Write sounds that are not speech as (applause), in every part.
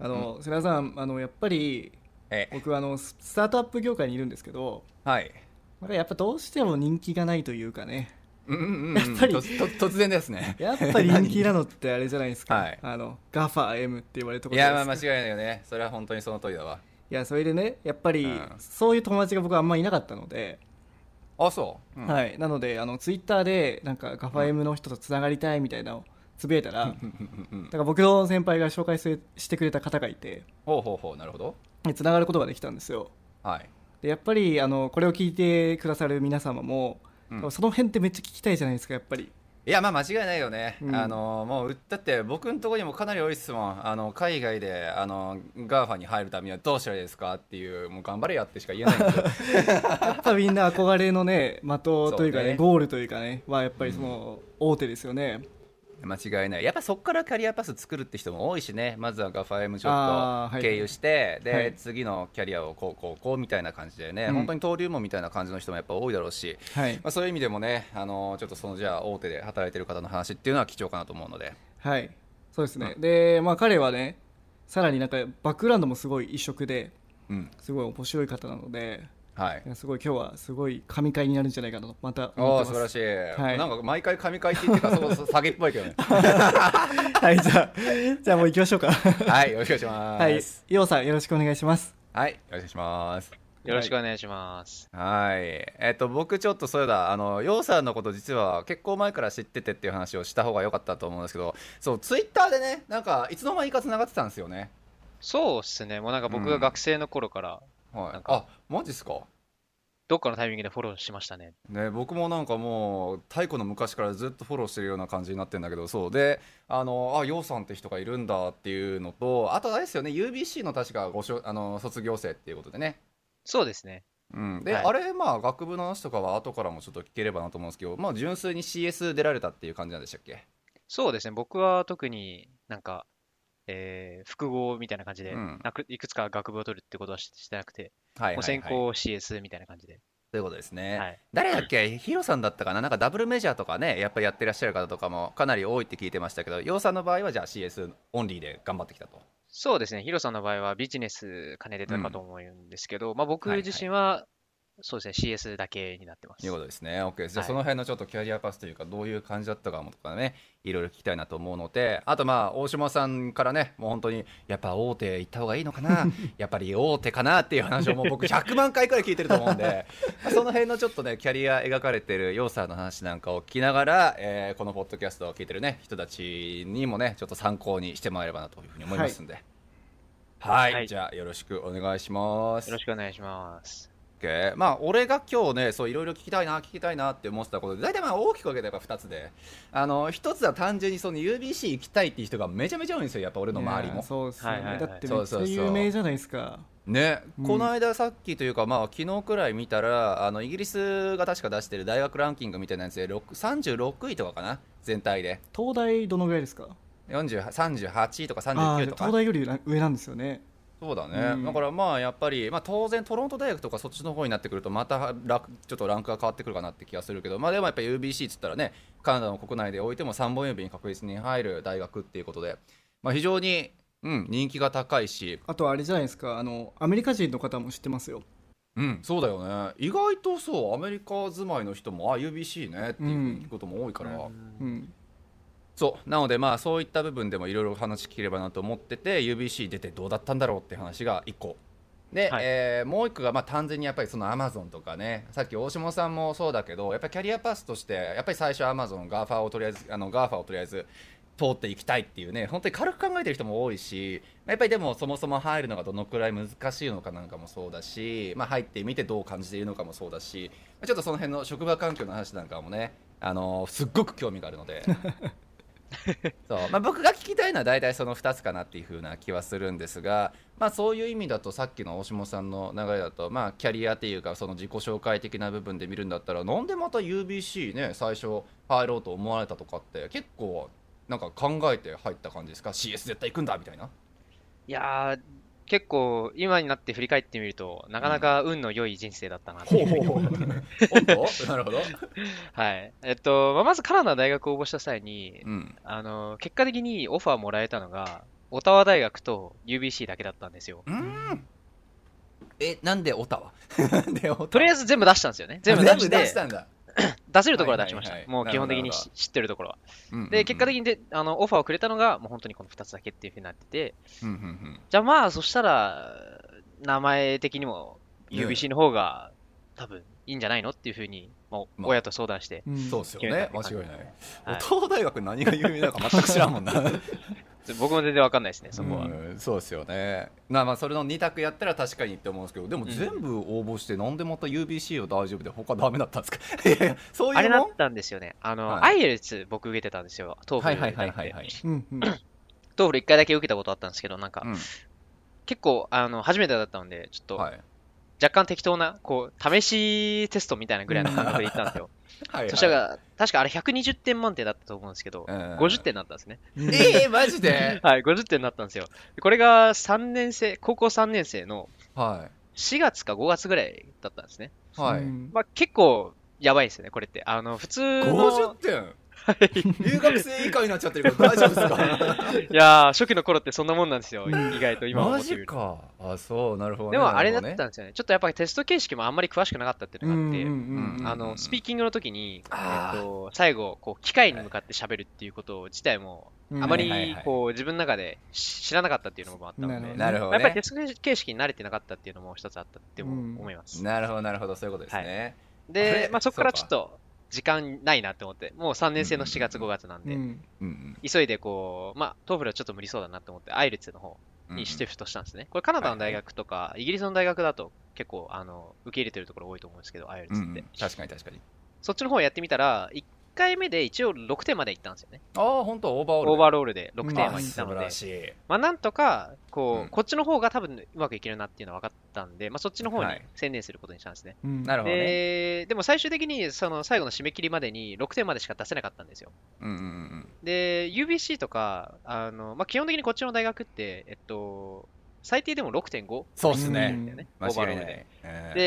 あの、うん、瀬名さんあのやっぱり僕あのスタートアップ業界にいるんですけどはい。やっぱどうしても人気がないというかね。うんうんうん、やっぱり突然ですね。(laughs) やっぱり人気なのってあれじゃないですか、(laughs) はい、あのガファ M って言われるところいやまあ間違いないよね。それは本当にその通りだわ。いやそれでねやっぱり、うん、そういう友達が僕はあんまりいなかったので。あそう、うん、はい。なのであのツイッターでなんかガファ M の人とつながりたいみたいなのをつぶやいたらだから僕の先輩が紹介してくれた方がいてほうほうほうなるほど。つながることができたんですよ。はい。でやっぱりあのこれを聞いてくださる皆様も、うん、その辺ってめっちゃ聞きたいじゃないですかやっぱり。いやまあ間違いないよね、うん、あのもうだって僕のところにもかなり多い質問あの海外であの GAFA に入るためにはどうしたらいいですかっていうもう頑張れやってしか言えないんで。(laughs) やっぱみんな憧れのね的というかね、ね、ゴールというかねはやっぱりその大手ですよね、うん間違いない。やっぱそこからキャリアパス作るって人も多いしね。まずはガファ M ちょっと経由して、はい、で、次のキャリアをこうこうこうみたいな感じでね、うん、本当に登竜門みたいな感じの人もやっぱ多いだろうし、はい、まあ、そういう意味でもねあのちょっとそのじゃあ大手で働いてる方の話っていうのは貴重かなと思うので。はい。そうですね、うん、でまあ彼はねさらになんかバックグラウンドもすごい異色で、うん、すごい面白い方なのではい、すごい今日はすごい神回になるんじゃないかなとまた思ってます。素晴らしい、はい、なんか毎回神回って言ってたそう下げっぽいけどね。(laughs) はいじゃあじゃあもう行きましょうか。はいよろしくお願いします。はい。ようさんよろしくお願いします。はいよろしくお願いします。よろしくお願いします。はい。えっ、と、僕ちょっとそうだ、あの、ようさんのこと実は結構前から知っててっていう話をした方が良かったと思うんですけど、そう、ツイッターでね、なんか、いつの間にか繋がってたんですよね。そうっすね。もうなんか僕が学生の頃から、うん、はい。あ、マジっすか？どっかのタイミングでフォローしましたね。ね僕もなんかもう太古の昔からずっとフォローしてるような感じになってるんだけどそう。であのあようさんって人がいるんだっていうのとあとあれですよね UBC の確かごしょあの卒業生っていうことでね。そうですね。うん、で、はい、あれまあ学部の話とかは後からもちょっと聞ければなと思うんですけど、まあ、純粋に CS 出られたっていう感じなんでしたっけ？そうですね。僕は特になんか、えー、複合みたいな感じで、うん、いくつか学部を取るってことはしてなくてはいはい、先行 CS みたいな感じで。ということですね、はい、誰だっけ、ヒロさんだったかな、なんかダブルメジャーとかね、やっぱりやってらっしゃる方とかもかなり多いって聞いてましたけど、ヨウさんの場合は、じゃあ CS オンリーで頑張ってきたと。そうですね、ヒロさんの場合はビジネス兼ねてたかと思うんですけど、うん、まあ、僕自身はそうですね、CS だけになってます。いうことですね。OK です。じゃあ、その辺のちょっとキャリアパスというか、どういう感じだったかもとかね、いろいろ聞きたいなと思うので、あとまあ、大島さんからね、もう本当に、やっぱ大手行った方がいいのかな、(laughs) やっぱり大手かなっていう話をもう僕100万回くらい聞いてると思うんで、その辺のちょっとね、キャリア描かれてるヨウさんの話なんかを聞きながら、えー、このポッドキャストを聞いてるね、人たちにもね、ちょっと参考にしてもらえればなというふうに思いますんで。はい、はい、じゃあよろしくお願いします。よろしくお願いします。け。まあ俺が今日ねそういろいろ聞きたいな聞きたいなって思ってたことで大体まあ大きく分けてやっぱ2つで。あの1つは単純にその UBC 行きたいっていう人がめちゃめちゃ多いんですよやっぱ俺の周りも。そうですね、はいはいはい、だってめっちゃ有名じゃないですか。ね、うん、この間さっきというか、まあ昨日くらい見たらあのイギリスが確か出してる大学ランキングみたいなやつで36位とかかな全体で。東大どのぐらいですか？38位とか39位とか。東大より上なんですよねそうだね、うん、だからまあやっぱり、まあ、当然トロント大学とかそっちの方になってくるとまたちょっとランクが変わってくるかなって気がするけど、まあ、でもやっぱり UBC っつったらねカナダの国内でおいても3本指に確実に入る大学っていうことで、まあ、非常に、うん、人気が高いし。あとあれじゃないですかあのアメリカ人の方も知ってますよ。うんそうだよね。意外とそうアメリカ住まいの人もあ UBC ねっていうことも多いから、うん、うんそう。なのでまあそういった部分でもいろいろ話聞ければなと思ってて UBC 出てどうだったんだろうって話が1個。で、はい、えー、もう1個がまあ単純にやっぱりそのアマゾンとかねさっき大下さんもそうだけどやっぱりキャリアパスとしてやっぱり最初 Amazon GAFA をとりあえずあの GAFA をとりあえず通っていきたいっていうね本当に軽く考えてる人も多いしやっぱりでもそもそも入るのがどのくらい難しいのかなんかもそうだし、まあ、入ってみてどう感じているのかもそうだしちょっとその辺の職場環境の話なんかもねあのすっごく興味があるので (laughs) (laughs) そう。まあ、僕が聞きたいのは大体その2つかなっていうふうな気はするんですが、まあ、そういう意味だとさっきの大下さんの流れだと、まあ、キャリアっていうかその自己紹介的な部分で見るんだったらなんでまた UBC ね最初入ろうと思われたとかって結構なんか考えて入った感じですか？CS 絶対行くんだみたいな。いや結構今になって振り返ってみるとなかなか運の良い人生だったなって。いうふうに思う、うん、なるほどはい。えっと、まあ、まずカナダ大学応募した際に、うん、あの結果的にオファーもらえたのがオタワ大学と UBC だけだったんですよ。うん。え (laughs) なんでオタワ？とりあえず全部出したんですよね。全部出して。出したんだ (coughs) 出せるところは出しました。はいはいはい、もう基本的に知ってるところは。うんうんうん、で、結果的にであのオファーをくれたのが、もう本当にこの2つだけっていうふうになってて、うんうんうん、じゃあまあ、そしたら、名前的にも UBC の方が、多分いいんじゃないのっていうふうに、もう親と相談して、まあ、そうですよね、間違いない。はい、東大学何が有名なのか全く知らんもんな。僕も全然わかんないですね、そこは。うそうですよね。まあまあ、それの2択やったら確かにって思うんですけど、でも全部応募して、なんでまた UBC を大丈夫で、他ダメだったんですか？(laughs) そういうあれだったんですよね。あの、はい、アIELTS 僕受けてたんですよ、 TOEFL。はいはいはいはい、 TOEFL 1回だけ受けたことあったんですけど、なんか、うん、結構、あの、初めてだったので、ちょっと、はい、若干適当な、こう、試しテストみたいなぐらいの感覚で行ったんですよ。(laughs) はいはい、そしたら、確かあれ120点満点だったと思うんですけど、うん、50点になったんですね。ええー、(laughs) マジで？はい、50点になったんですよ。これが3年生、高校3年生の4月か5月ぐらいだったんですね。はい。まあ結構やばいですよね、これって。あの、普通の。50点？留学生以下になっちゃってるけど大丈夫ですか？(laughs) いや初期の頃ってそんなもんなんですよ、意外と今マジか。あそうなるほど、ね、でもあれだったんですよね。ちょっとやっぱりテスト形式もあんまり詳しくなかったっていうのがあってあのスピーキングの時に、えー、と最後こう機械に向かって喋るっていうこと自体もあまりこう自分の中で知らなかったっていうのもあったので、なるほど、ね、やっぱりテスト形式に慣れてなかったっていうのも一つあったって思います、なるほどなるほど。そういうことですね、はい、で、まあ、そこからちょっと時間ないなって思って、もう3年生の4月、5月なんで、急いでこう、まあ、 TOEFL はちょっと無理そうだなと思って、 IELTSの方にシフトしたんですね。これカナダの大学とか、イギリスの大学だと結構、あの、受け入れてるところ多いと思うんですけど、 IELTSって。確かに確かに。そっちの方やってみたら、1回目で一応6点までいったんですよね。ああ、本当？ overall。 overall で6点までいったので、まあ、なんとか、こう、うん、こっちの方が多分うまくいけるなっていうのは分かったんで、まあ、そっちの方に専念することにしたんですね。はいなるほど、ね、で、でも最終的に、その最後の締め切りまでに6点までしか出せなかったんですよ。うんうんうん、で、UBC とか、あの、まあ、基本的にこっちの大学って、えっと、最低でも6.5そうですね。ねオーバーロールで。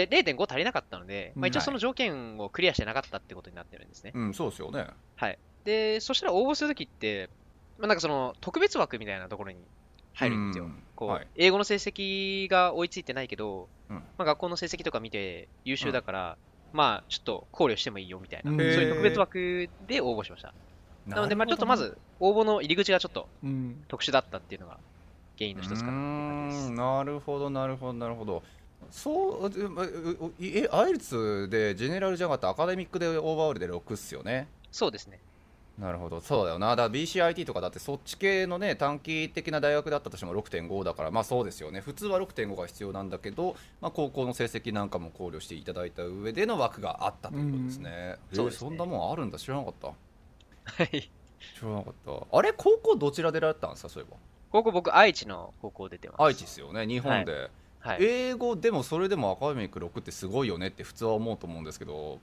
で、0.5足りなかったので、まあ、一応その条件をクリアしてなかったってことになってるんですね。うん、そうですよね。はい。で、そしたら応募するときって、まあ、なんかその特別枠みたいなところに入るんですよ。こう、はい、英語の成績が追いついてないけど、うん、まあ、学校の成績とか見て優秀だから、うん、まあちょっと考慮してもいいよみたいな、そういう特別枠で応募しました。なので、まあちょっとまず応募の入り口がちょっと特殊だったっていうのが原因の一つかななるほどなるほどなるほど。そうえアイルツでジェネラルじゃなかったアカデミックでオーバーオールで6っすよね。そうですね。なるほど。そうだよな。だ BCIT とかだってそっち系のね短期的な大学だったとしても6.5だから。まあそうですよね。普通は6.5が必要なんだけど、まあ、高校の成績なんかも考慮していただいた上での枠があったということですね、うん、そう、ね、そんなもんあるんだ。知らなかった。はい。知らなかった。あれ高校どちらでられたんですかそういえば高校僕愛知の高校出てます。愛知ですよね。日本で、はい、英語でもそれでもアカデミック6ってすごいよねって普通は思うと思うんですけど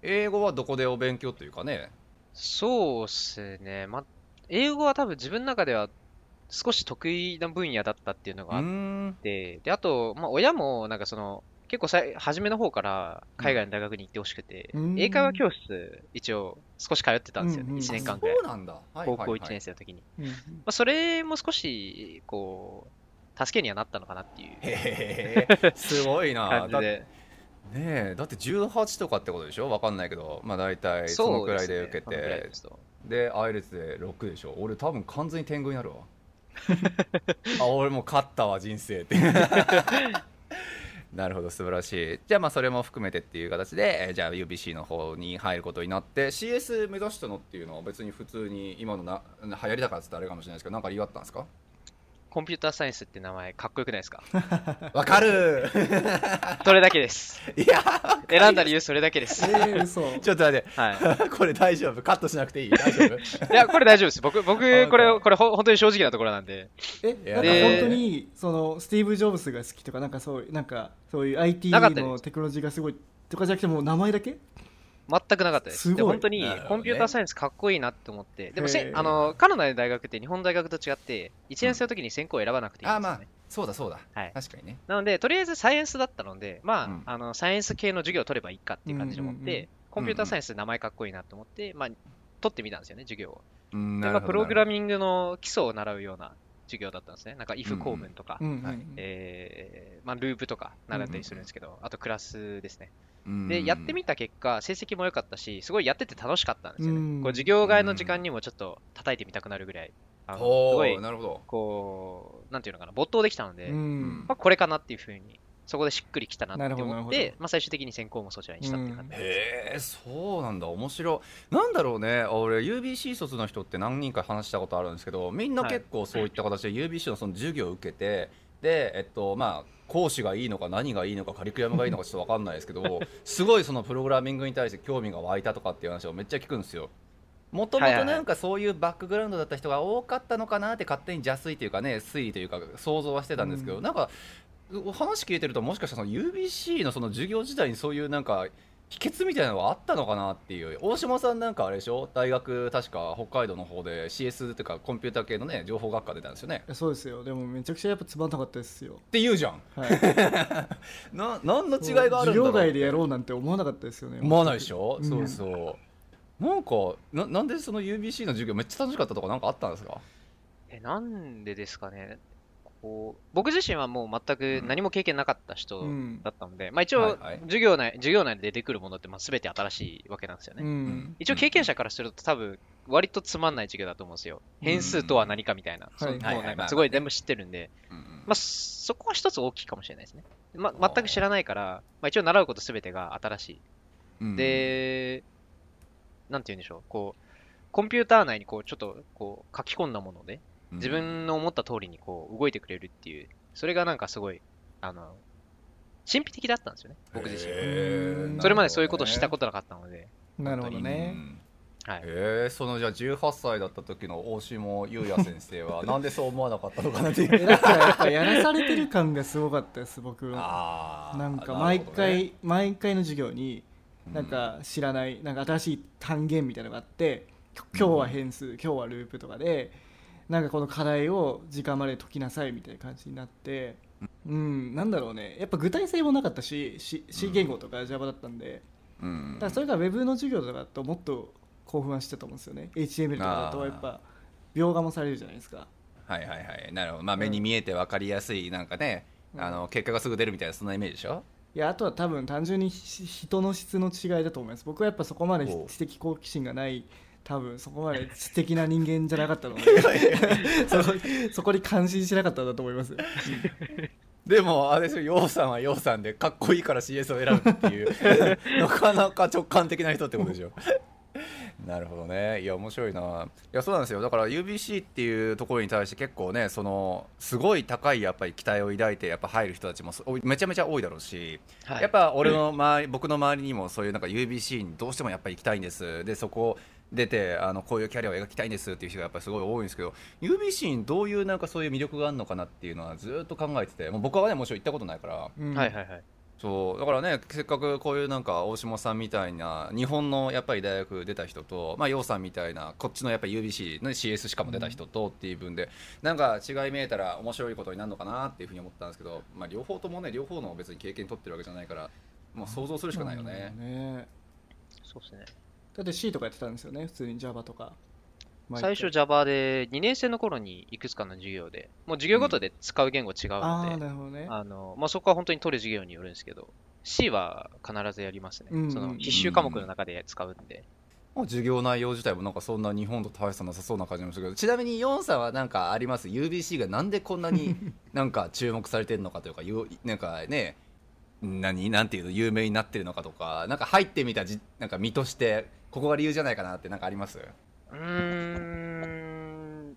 英語はどこでお勉強というかね。そうっすね。ま英語は多分自分の中では少し得意な分野だったっていうのがあってであと、まあ、親もなんかその結構さ初めの方から海外の大学に行ってほしくて、うん、英会話教室一応少し通ってたんですよね、うんうん、1年間くらい。そうなんだ。高校1年生の時に。まあ、それも少し、こう、助けにはなったのかなっていう。へすごいな。(laughs) 感。ねえ、だって18とかってことでしょ？わかんないけど、まあ大体そのくらいで受けて。で、ね、アイレツで6でしょ？俺多分完全に天狗になるわ。(laughs) あ、俺もう勝ったわ、人生って。(laughs) なるほど素晴らしい。じゃあまあそれも含めてっていう形で、えー、じゃあ UBC の方に入ることになって CS 目指したのっていうのは別に普通に今のな流行りだからっつってあれかもしれないですけど何か理由あったんですか？コンピューターサイエンスって名前かっこよくないですか？(laughs) わかる。(laughs) それだけです。いや選んだ理由それだけです。えー、嘘。ちょっと待って、はい、(laughs) これ大丈夫？カットしなくていい？大丈夫？いや、これ大丈夫です。僕、僕、これ、これほ本当に正直なところなんで。え、なんか本当に、その、スティーブ・ジョブズが好きとか、なんかそう、なんか、そういう IT のテクノロジーがすごいとかじゃなくて、もう名前だけ？全くなかったです。すで本当にコンピューターサイエンスかっこいいなって思って、でもせあのカナダの大学って日本大学と違って、1年生の時に専攻を選ばなくていいんですよ、ね、あまあそうだそうだ、はい、確かにね。なので、とりあえずサイエンスだったので、まあ、うん、あのサイエンス系の授業を取ればいいかっていう感じで思って、うんうんうん、コンピューターサイエンス名前かっこいいなと思って、まあ、取ってみたんですよね、授業を。でまあ、プログラミングの基礎を習うような授業だったんですね。なんか if 構文とか、うんうん、えー、まあ、ループとか習ったりするんですけど、うんうん、あとクラスですね。で、やってみた結果、成績も良かったし、すごいやってて楽しかったんですよね。こう授業外の時間にもちょっと叩いてみたくなるぐらい、あのすごい、なるほど。こう、なんていうのかな、没頭できたので、まあ、これかなっていうふうに、そこでしっくりきたなって思って、まあ、最終的に専攻もそちらにしたって感じへえ、そうなんだ、面白い。なんだろうね、俺、UBC 卒の人って何人か話したことあるんですけど、みんな結構そういった形で UBC のその授業を受けて、で、えっと、まあ、講師がいいのか何がいいのかカリキュラムがいいのかちょっと分かんないですけど (laughs) すごいそのプログラミングに対して興味が湧いたとかっていう話をめっちゃ聞くんですよ。もともとなんかそういうバックグラウンドだった人が多かったのかなって勝手に邪推というかね推理というか想像はしてたんですけど、うん、なんか話聞いてるともしかしたらその UBC のその授業時代にそういうなんか秘訣みたいなのはあったのかなっていう。大島さんなんかあれでしょ？大学確か北海道の方で CS っていうかコンピューター系のね情報学科出たんですよね。そうですよ。でもめちゃくちゃやっぱつまんなかったですよ。って言うじゃん、はい、(laughs) な何の違いがあるんだろう授業外でやろうなんて思わなかったですよね。思わないでしょ、うん、そうそう。なんかななんでその UBC の授業めっちゃ楽しかったとか何かあったんですか？えなんでですかねこう僕自身はもう全く何も経験なかった人だったので、うん、まあ、一応、授業内、授業内で出てくるものってまあ全て新しいわけなんですよね、うん、一応経験者からすると多分割とつまんない授業だと思うんですよ。変数とは何かみたいな、うん、もうなんかすごい全部知ってるんで、まあ、そこは一つ大きいかもしれないですね、ま、全く知らないから、まあ、一応習うこと全てが新しい、でなんて言うんでしょう。こうコンピューター内にこうちょっとこう書き込んだもので自分の思った通りにこう動いてくれるっていう、それがなんかすごい、あの、神秘的だったんですよね、僕自身。は。それまでそういうことをしたことなかったので。なるほどね。はい、えー、そのじゃあ18歳だった時の大下優也先生は (laughs) なんでそう思わなかったのかなっていう。だからやっぱやらされてる感がすごかったです僕は。なんか毎回、ね、毎回の授業になんか知らない、なんか新しい単元みたいなのがあって今日は変数、今日はループとかでなんかこの課題を時間まで解きなさいみたいな感じになってうん、なんだろうね。やっぱ具体性もなかったし C, C 言語とか Java だったんで、うん、だからそれが Web の授業とかだともっと興奮はしてたと思うんですよね。HTML とかだとやっぱ描画もされるじゃないですか。はいはいはい。なるほど、まあ、目に見えて分かりやすいなんかね、うん、あの結果がすぐ出るみたいなそんなイメージでしょ？いやあとは多分単純に人の質の違いだと思います。僕はやっぱそこまで知的好奇心がない多分そこまで素敵な人間じゃなかったので (laughs) そそこに感心しなかったんだと思います。(laughs) でもあれですよ。陽さんは陽さんでかっこいいから CS を選ぶっていう。(laughs) なかなか直感的な人ってことでしょなるほどね。いや面白いな。いやそうなんですよ。だから UBC っていうところに対して結構ねそのすごい高いやっぱり期待を抱いてやっぱ入る人たちもめちゃめちゃ多いだろうし、はい、やっぱ俺の周り、僕の周りにもそういうなんか UBC にどうしてもやっぱり行きたいんです。でそこ出てあのこういうキャリアを描きたいんですっていう人がやっぱりすごい多いんですけど UBC にどういうなんかそういう魅力があるのかなっていうのはずっと考えててもう僕はねもちろん行ったことないから、うん、はいはいはいそうだからねせっかくこういうなんか大下さんみたいな日本のやっぱり大学出た人とまあ陽さんみたいなこっちのやっぱり UBC の CS しかも出た人とっていう分で、なんか違い見えたら面白いことになるのかなっていうふうに思ったんですけど、まあ、両方ともね両方の別に経験取ってるわけじゃないからもう想像するしかないよね。ね。そうですね。だって C とかやってたんですよね普通に Java とか最初 Java で2年生の頃にいくつかの授業でもう授業ごとで使う言語違うので、うん。ね、あのまあ、そこは本当に取る授業によるんですけど C は必ずやりますね、うんうん、その必修科目の中で使うんで、うん、授業内容自体もなんかそんな日本と大差なさそうな感じもするけどちなみにヨンさんは何かあります？UBC がなんでこんなに (laughs) なんか注目されてるのかというかなんかね何なんていうの？有名になってるのかとかなんか入ってみたじなんか身としてここが理由じゃないかなって何かあります？うーん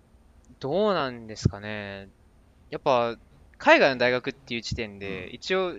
どうなんですかねやっぱ海外の大学っていう時点で、一応、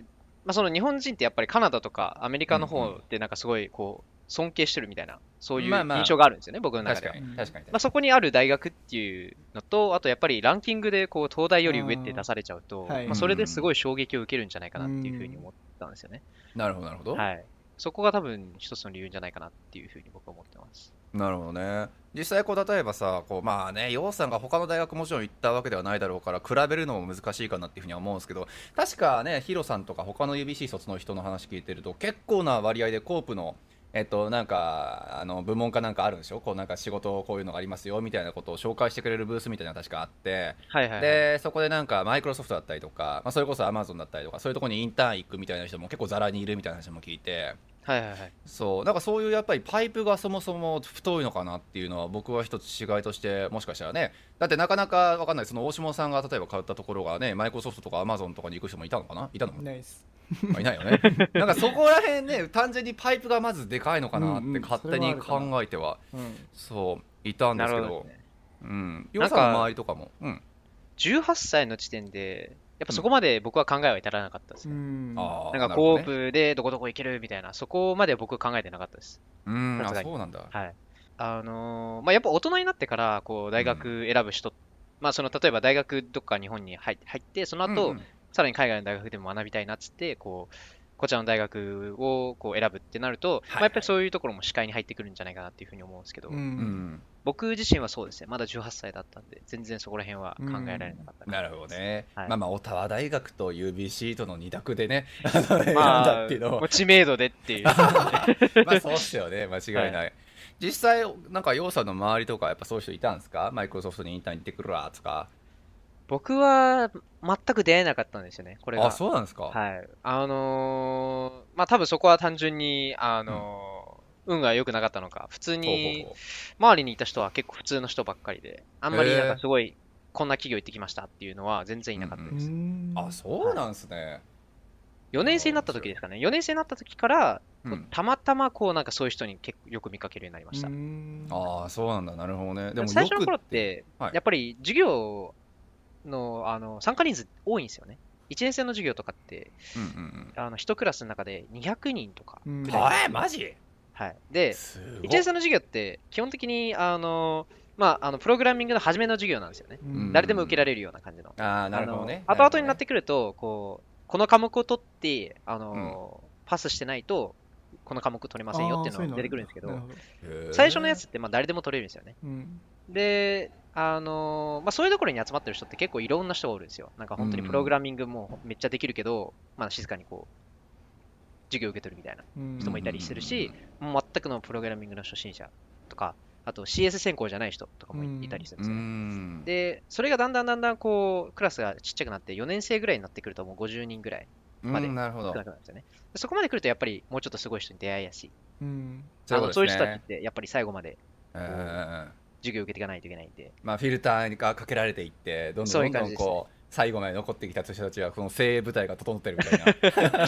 まあ、その日本人ってやっぱりカナダとかアメリカの方でなんかすごいこう尊敬してるみたいな、そういう印象があるんですよね、僕の中では。確かにまあ、そこにある大学っていうのと、あとやっぱりランキングでこう東大より上って出されちゃうと、まあ、それですごい衝撃を受けるんじゃないかなっていうふうに思ったんですよね。なるほど、なるほど。はい。そこが多分一つの理由じゃないかなっていうふうに僕は思ってます。なるほどね実際こう例えばさこうまあね楊さんが他の大学もちろん行ったわけではないだろうから比べるのも難しいかなっていうふうには思うんですけど確かねヒロさんとか他の UBC 卒の人の話聞いてると結構な割合でコープのえっと、なんかあの部門かなんかあるんでしょ？こうなんか仕事こういうのがありますよみたいなことを紹介してくれるブースみたいなのが確かあって、はいはいはい、でそこでなんかマイクロソフトだったりとか、まあ、それこそアマゾンだったりとかそういうところにインターン行くみたいな人も結構ざらにいるみたいな話も聞いて。はいはいはい、そう。なんかそういうやっぱりパイプがそもそも太いのかなっていうのは僕は一つ違いとしてもしかしたらね。だってなかなか分かんない。その大下さんが例えば買ったところがねマイクロソフトとかアマゾンとかに行く人もいたのかな？いたの？いないです。いないよね。(laughs) なんかそこら辺ね単純にパイプがまずでかいのかなって勝手に考えては、うんうん、そういたんですけど。ど、ね、うん。さんの周りとかも、うん、18歳の時点でやっぱそこまで僕は考えは至らなかったですね。うん、なんかコープでどこどこ行けるみたいな、そこまで僕考えてなかったです。うん、あそうなんだ。はい。あのー、まあ、やっぱ大人になってから、こう、大学選ぶ人、うん、まあ、その、例えば大学どっか日本に入って、その後、うんうん、さらに海外の大学でも学びたいなっつって、こう、こちらの大学をこう選ぶってなると、はいはい、まあ、やっぱりそういうところも視界に入ってくるんじゃないかなっていうふうに思うんですけど、うん。うん、僕自身はそうですね、まだ18歳だったんで、全然そこら辺は考えられなかった、うん、なるほどね、はい、まあまあ、オタワ大学と UBC との2択でね、(laughs) まあ、知名度でっていう。(laughs) まあそうっすよね、間違いない。はい。実際、なんか、洋さんの周りとか、やっぱそういう人いたんですか？マイクロソフトにインターン行ってくるわとか。僕は全く出会えなかったんですよね、これが。あ、そうなんですか。はい。あのー、まあ多分そこは単純に、あのーうん、運が良くなかったのか、普通に、周りにいた人は結構普通の人ばっかりで、あんまりなんかすごい、こんな企業行ってきましたっていうのは全然いなかったです。うん、あ、そうなんですね。はい4年生になった時ですかね。4年生になった時から、うん、たまたまこうなんかそういう人に結構よく見かけるようになりました。ああ、そうなんだ。なるほどね。でも最初の頃って、はい、やっぱり授業のあの参加人数多いんですよね。1年生の授業とかって、うんうんうん、あの1クラスの中で200人とかぐらい。えー、マジ？はい。で、1年生の授業って基本的に、あの、まあ、あのプログラミングの初めの授業なんですよね。うん、誰でも受けられるような感じの。ああ、なるほどね。後々になってくると、こう、この科目を取って、あの、うん、パスしてないと、この科目取れませんよっていうのが出てくるんですけど、最初のやつってまあ誰でも取れるんですよね。うん、で、あのー、まあ、そういうところに集まってる人って結構いろんな人がおるんですよ。なんか本当にプログラミングもめっちゃできるけど、まあ、静かにこう、授業を受け取るみたいな人もいたりするし、全くのプログラミングの初心者とか、あと CS 専攻じゃない人とかもいたりするんですよ。で、それがだんだんだんだんこう、クラスがちっちゃくなって、4年生ぐらいになってくるともう50人ぐらいまで少なくなるんですよね。そこまで来るとやっぱりもうちょっとすごい人に出会いやすい。うん、そういう人たちってやっぱり最後まで、授業受けていかないといけないんで。まあ、フィルターがかけられていって、どんどんどんどんこう、最後まで残ってきた人たちは、この精鋭部隊が整ってるみたいな。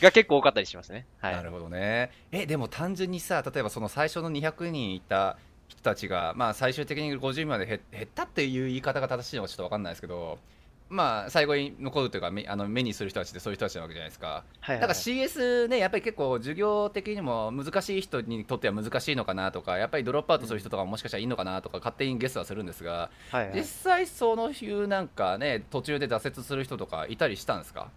が結構多かったりしますね。はい、なるほどね。え、でも単純にさ、例えばその最初の200人いた人たちが、まあ、最終的に50人まで減ったっていう言い方が正しいのかちょっと分かんないですけど、まあ、最後に残るというか目あの目にする人たちってそういう人たちなわけじゃないですか、はいはい、だから CS ねやっぱり結構授業的にも難しい人にとっては難しいのかなとかやっぱりドロップアウトする人とかももしかしたらいいのかなとか勝手にゲストはするんですが、はいはい、実際そのいうなんかね途中で挫折する人とかいたりしたんですか？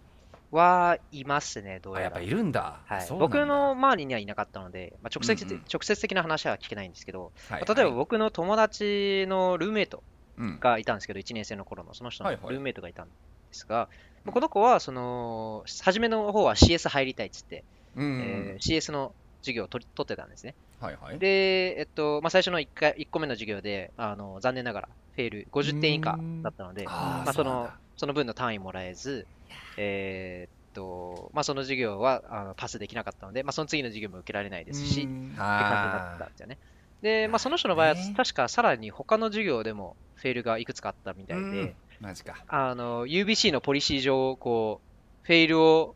はいますね、どうやら。やっぱいるんだ。はい、僕の周りにはいなかったので、まあ、直接、うんうん、直接的な話は聞けないんですけど、はい。はい、例えば僕の友達のルーメイトがいたんですけど、うん、1年生の頃のその人のルーメイトがいたんですが、はいはい、この子は、その、初めの方は CS 入りたいっつって、うんうん、えー、CS の授業を取取ってたんですね。はいはい、で、えっと、まあ、最初の 1, 回1個目の授業で、あの残念ながらフェール50点以下だったので、あまあ、そのその分の単位もらえず、えー、っと、まあ、その授業はあのパスできなかったので、まあ、その次の授業も受けられないですし、って感じになったんですよね。で、まあ、その人の場合は、確かさらに他の授業でもフェールがいくつかあったみたいで、マジか。あの、UBC のポリシー上、こう、フェールを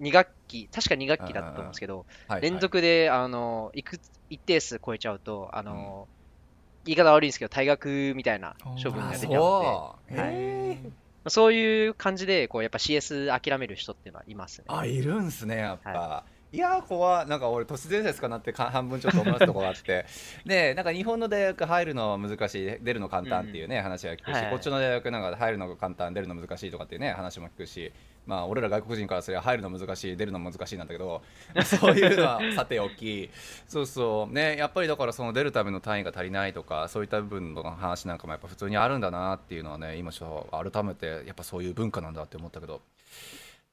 2学期、確か2学期だったと思うんですけど、はいはい、連続で、あの、いく一定数超えちゃうと、あの、うん、言い方悪いんですけど、退学みたいな処分が出ちゃうので、はい、そういう感じで、こう、やっぱ CS 諦める人っていうのはいますね。あ、いるんすね、やっぱ。はいいやー怖なんか俺都市伝説かなって半分ちょっと思わせたところがあって。(laughs) でなんか日本の大学入るの難しい。出るの簡単っていうね、うん、話は聞くし、はい、こっちの大学なんか入るの簡単出るの難しいとかっていうね話も聞くし。まあ俺ら外国人からすれば入るの難しい出るの難しいなんだけどそういうのはさておき。(laughs) そうそう。ねやっぱりだからその出るための単位が足りないとかそういった部分の話なんかもやっぱ普通にあるんだなっていうのはね今ちょっと改めてやっぱそういう文化なんだって思ったけど。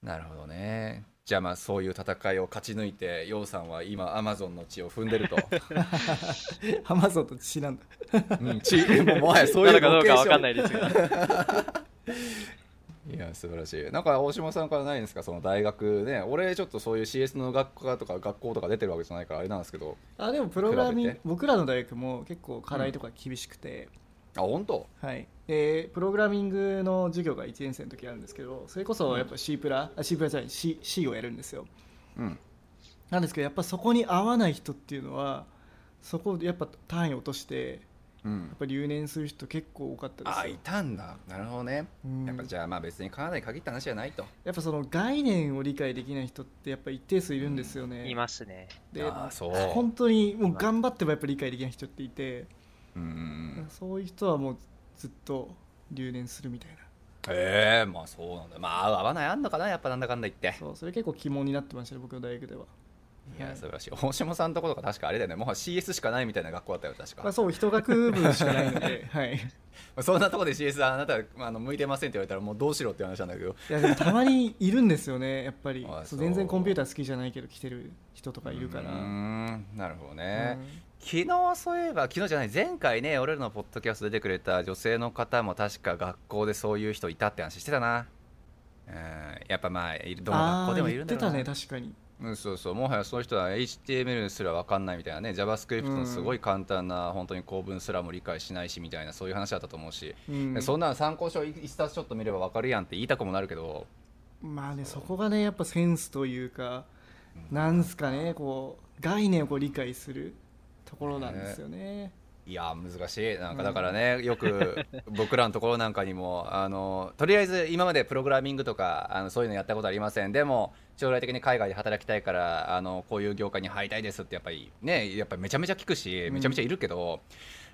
なるほどねじゃあまあそういう戦いを勝ち抜いて楊さんは今アマゾンの地を踏んでると。(laughs) アマゾンの血なんだ、うん、血ももはやそういうかどうか分かんないですが (laughs) いや素晴らしい。なんか大島さんからないんですか？その大学ね。俺ちょっとそういう CS の学科とか学校とか出てるわけじゃないからあれなんですけど。あでもプログラミング僕らの大学も結構課題とか厳しくて、あ本当？はい。でプログラミングの授業が1年生の時あるんですけどそれこそやっぱ C プラ、うん、C プラじゃない C, C をやるんですよ、うん、なんですけどやっぱそこに合わない人っていうのはそこでやっぱ単位落として、うん、やっぱ留年する人結構多かったですあいたんだ。なるほどね、うん、やっぱじゃあまあ別にカナダに限った話じゃないと。やっぱその概念を理解できない人ってやっぱ一定数いるんですよね、いますね。で本当にもう頑張ってもやっぱ理解できない人っていてうんそういう人はもうずっと留年するみたいな。ええー、まあそうなんだ。まあ合わないあんのかなやっぱなんだかんだ言って。そうそれ結構疑問になってましたね僕の大学では。いや素晴らしい大島さんのところが確かあれだよね。もう CS しかないみたいな学校だったよ確か、まあ、そう一学部しかないので (laughs) はい。そんなところで CS あなたあの向いてませんって言われたらもうどうしろって話なんだけど。いやでもたまにいるんですよねやっぱり。全然コンピューター好きじゃないけど来てる人とかいるから。うんなるほどね、昨日そういえば昨日じゃない前回ね俺らのポッドキャスト出てくれた女性の方も確か学校でそういう人いたって話してたな。うんやっぱまあどの学校でもいるんだろうな。言ってたね確かに。うん、そうそう。もはやその人は HTML すら分かんないみたいなね。JavaScript のすごい簡単な、本当に構文すらも理解しないしみたいなそういう話だったと思うし、うん、そんな参考書一冊ちょっと見れば分かるやんって言いたくもなるけど。まあねそこがねやっぱセンスというか、うん、なんすかねこう概念をこう理解するところなんですよね。いや難しい。なんかだからね、うん、よく (laughs) 僕らのところなんかにもあのとりあえず今までプログラミングとかあのそういうのやったことありません。でも将来的に海外で働きたいからあのこういう業界に入りたいですってやっぱりねやっぱりめちゃめちゃ聞くしめちゃめちゃいるけど、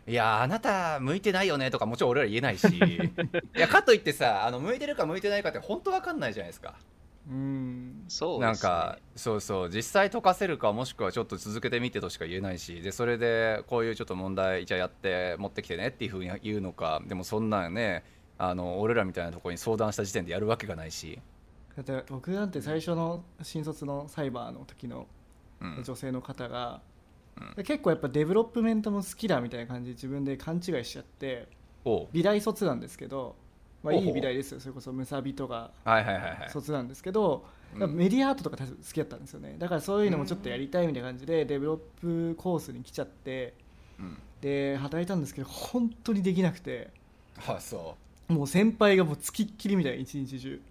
うん、いやあなた向いてないよねとかもちろん俺ら言えないし。(laughs) いやかといってさあの向いてるか向いてないかって本当わかんないじゃないですか。うん。そう、ね、なんかそうそう実際解かせるかもしくはちょっと続けてみてとしか言えないしでそれでこういうちょっと問題じゃあやって持ってきてねっていうふうに言うのかでもそんなんねあの俺らみたいなところに相談した時点でやるわけがないし。だって僕なんて最初の新卒のサイバーの時の女性の方が、うん、結構やっぱ development も好きだみたいな感じで自分で勘違いしちゃって美大卒なんですけどまあ、いい美大ですよ。それこそムサビとか卒なんですけど、メディアアートとか好きだったんですよね。だからそういうのもちょっとやりたいみたいな感じで develop コースに来ちゃって、うん、で働いたんですけど本当にできなくて。あそう。もう先輩がもうつきっきりみたいな一日中。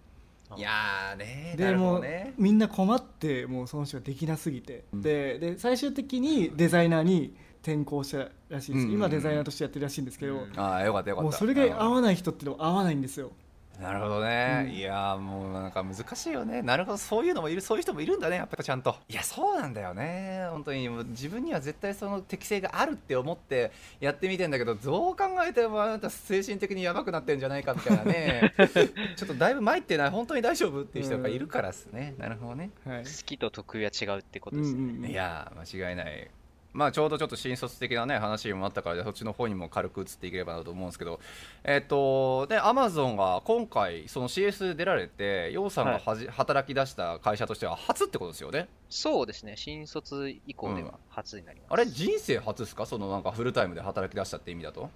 いやねでも、ね、みんな困ってもうその人ができなすぎて、うん、でで最終的にデザイナーに転校したらしいです、うんうん、今デザイナーとしてやってるらしいんですけど、うん、ああよかったよかった。もうそれが合わない人ってのは合わないんですよ。なるほどね、うん、いやもうなんか難しいよね。なるほどそういうのもいるそういう人もいるんだねやっぱちゃんと。いやそうなんだよね。本当にもう自分には絶対その適性があるって思ってやってみてんだけどどう考えてもあなた精神的にやばくなってんじゃないかみたいなね。(laughs) ちょっとだいぶ参ってない。本当に大丈夫っていう人がいるからですね、なるほどね、はい、好きと得意は違うってことですね、うんうん、いや間違いないまあ、ちょうどちょっと新卒的な、ね、話もあったからそっちの方にも軽く移っていければなと思うんですけど、えっ、ー、とでアマゾンが今回その CS 出られて楊さんがはじ、はい、働き出した会社としては初ってことですよね？そうですね新卒以降では初になります、うん、あれ人生初ですか？そのなんかフルタイムで働き出したって意味だと？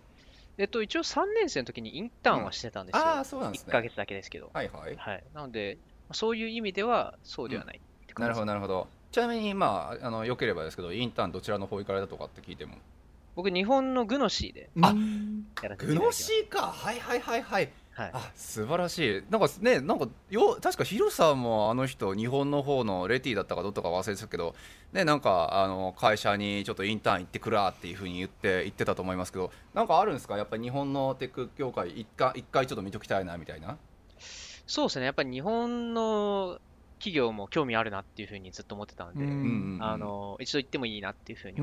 えっと、一応3年生の時にインターンはしてたんですよ、うん、あそうなんですね。1か月だけですけど。はいはい、はい、なのでそういう意味ではそうではない、うん、なるほどなるほどちなみにまああのよければですけどインターンどちらの方行かれたとかって聞いても。僕日本のグノシーで。あグノシーか。はいはいはいはい。はい、あ素晴らしい。なんかねなんかよ確かヒロさんもあの人日本の方のレティだったかどうとか忘れてたけどねなんかあの会社にちょっとインターン行ってくらっていうふうに言って言ってたと思いますけどなんかあるんですか？やっぱり日本のテック業界一回一回ちょっと見ときたいなみたいな。そうですね、やっぱり日本の企業も興味あるなっていうふうにずっと思ってたので、あの一度行ってもいいなっていうふうに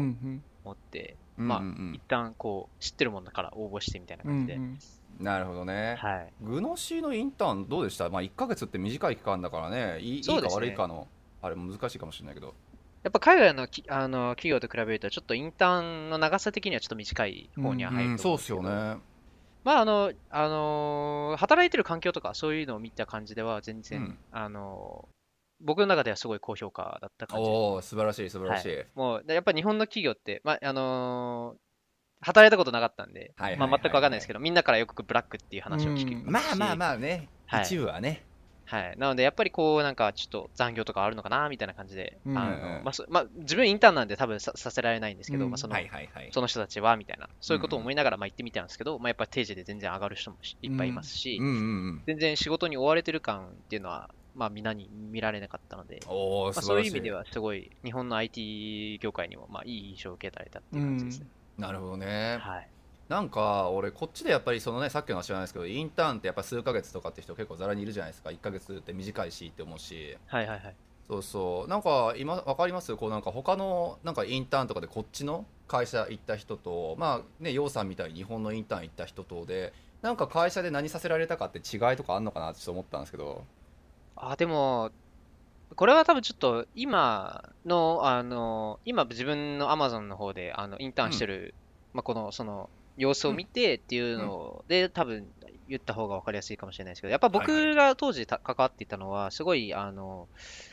思って、うんうん、まあ、うんうん、一旦こう知ってるものから応募してみたいな感じで。うんうんなるほどね、はい、グノシーのインターンどうでした、まあ、1か月って短い期間だからね。いい,、いいか悪いかのあれ難しいかもしれないけど。やっぱ海外のきあの企業と比べるとちょっとインターンの長さ的にはちょっと短い方には入る、うんうん、そうっすよね。まああの、あのー、働いてる環境とかそういうのを見た感じでは全然、うん、あのー、僕の中ではすごい高評価だった感じおお素晴らしい素晴らしい、はい、もうやっぱ日本の企業って、まああのー、働いたことなかったんで、まあ、全く分かんないですけど、みんなからよくブラックっていう話を聞くまあまあまあね、はい、一部はね。はい。なので、やっぱりこう、なんか、ちょっと残業とかあるのかな、みたいな感じで、うん、あの、まあ、まあ、自分インターンなんで多分させられないんですけど、うん、まあ、その、はいはいはい、その人たちは、みたいな、そういうことを思いながら、まあ、行ってみたんですけど、まあ、やっぱり定時で全然上がる人もいっぱいいますし、うんうんうん、全然仕事に追われてる感っていうのは、まあ、みんなに見られなかったので、まあ、そういう意味では、すごい、日本の IT 業界にも、まあ、いい印象を受けられたっていう感じですね。なるほどね。はい。なんか俺こっちでやっぱりそのねさっきの話じゃないですけどインターンってやっぱ数ヶ月とかって人結構ざらにいるじゃないですか。1ヶ月って短いしって思うし。はいはいはい。そうそう。なんか今分かります？こうなんか他のなんかインターンとかでこっちの会社行った人とまあね楊さんみたいに日本のインターン行った人とでなんか会社で何させられたかって違いとかあんのかなってちょっと思ったんですけどあでもこれは多分ちょっと今のあの今自分のアマゾンの方であのインターンしてる、うん、まあ、このその様子を見てっていうので、多分言った方が分かりやすいかもしれないですけど、やっぱ僕が当時関わっていたのは、すごい、あの、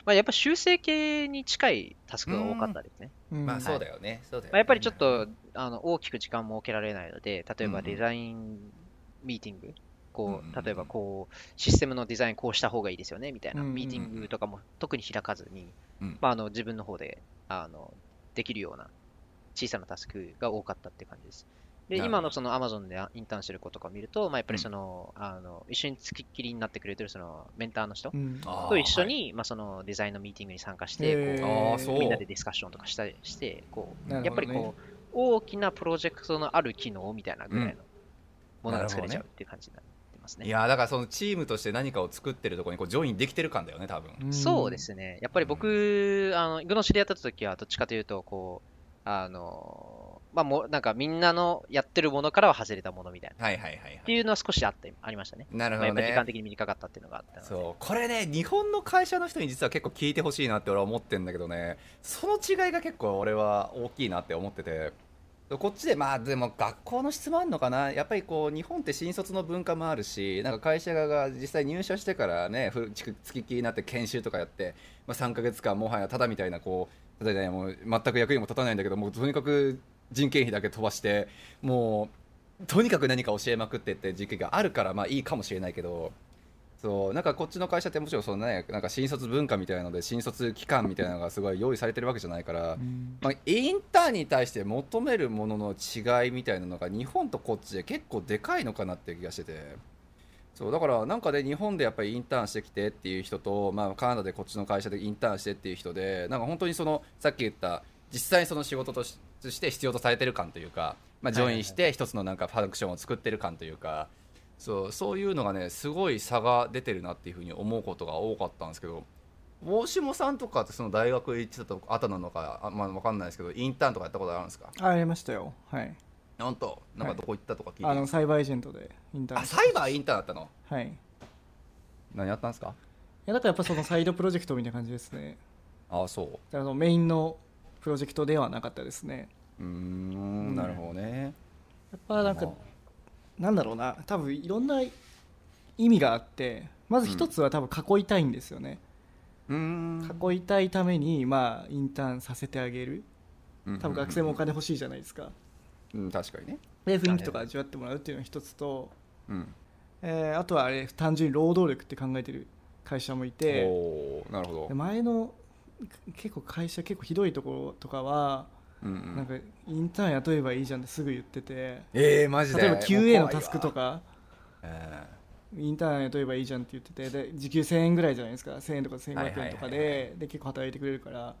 まあ、やっぱ修正系に近いタスクが多かったですね。まあそうだよね。そうだよ、ね、まあ、やっぱりちょっとあの大きく時間も設けられないので、例えばデザインミーティング、こう、例えばこう、システムのデザインこうした方がいいですよね、みたいな。ミーティングとかも特に開かずに、まあ、あの自分の方であのできるような小さなタスクが多かったって感じです。で、今のそのアマゾンでインターンしてる子とかを見ると、まあ、やっぱりその、うん、あの、一緒につきっきりになってくれてるそのメンターの人と一緒に、うん、まあ、そのデザインのミーティングに参加して、こう。みんなでディスカッションとかしたりして、こう、ね、やっぱりこう、大きなプロジェクトのある機能みたいなぐらいのものが作れちゃうっていう感じになってますね。ねいやだからそのチームとして何かを作ってるところにこうジョインできてる感だよね、多分。そうですね。やっぱり僕、あの、グノ知り合った時は、どっちかというと、こう、あの、まあ、もなんかみんなのやってるものからは外れたものみたいな。はいはいはい、はい、っていうのは少しあってありましたね。なるほど、ね、時間的に短かったっていうのがあったそう、これね、日本の会社の人に実は結構聞いてほしいなって俺は思ってるんだけどね、その違いが結構俺は大きいなって思ってて。こっちでまあでも学校の質もあるのかな？やっぱりこう日本って新卒の文化もあるしなんか会社側が実際入社してからねつきっきりになって研修とかやって、まあ、3か月間もはやただみたいなこう例えばもう全く役にも立たないんだけどもうとにかく人件費だけ飛ばしてもうとにかく何か教えまくってって時期があるからまあいいかもしれないけどそうなんかこっちの会社ってもちろんその、ね、なんか新卒文化みたいなので新卒期間みたいなのがすごい用意されてるわけじゃないから、うん、まあ、インターンに対して求めるものの違いみたいなのが日本とこっちで結構でかいのかなっていう気がしてて。そうだからなんかで日本でやっぱりインターンしてきてっていう人と、まあ、カナダでこっちの会社でインターンしてっていう人でなんか本当にそのさっき言った実際にその仕事として必要とされてる感というか、まあ、ジョインして一つのなんかファンクションを作ってる感というか、そうそういうのがねすごい差が出てるなっていうふうに思うことが多かったんですけど大下さんとかってその大学行ってたとあたなのかあ、まあ、分かんないですけどインターンとかやったことあるんですか？ありましたよ。はい。なんとなんかどこ行ったとか聞いて、はい、あのサイバーエージェントでインターン。あサイバーインターンだったの？はい。何やったんですか？いやだからやっぱそのサイドプロジェクトみたいな感じですね。ああそう。あのメインのプロジェクトではなかったですね。うんなるほどね。やっぱなんかなんだろうな。多分いろんな意味があってまず一つは多分囲いたいんですよね、うん、囲いたいためにまあインターンさせてあげる。多分学生もお金欲しいじゃないですか、うん、確かにね。で雰囲気とか味わってもらうっていうのが一つと、うん。えー、あとはあれ単純に労働力って考えてる。会社もいて。なるほど。前の結構会社結構ひどいところとかは、うんうん、なんかインターン雇えばいいじゃんってすぐ言ってて。えー、マジで？例えば QA のタスクとか、えー、インターン雇えばいいじゃんって言ってて。で時給1000円ぐらいじゃないですか。1000円とか1500円とかで,、で結構働いてくれるから。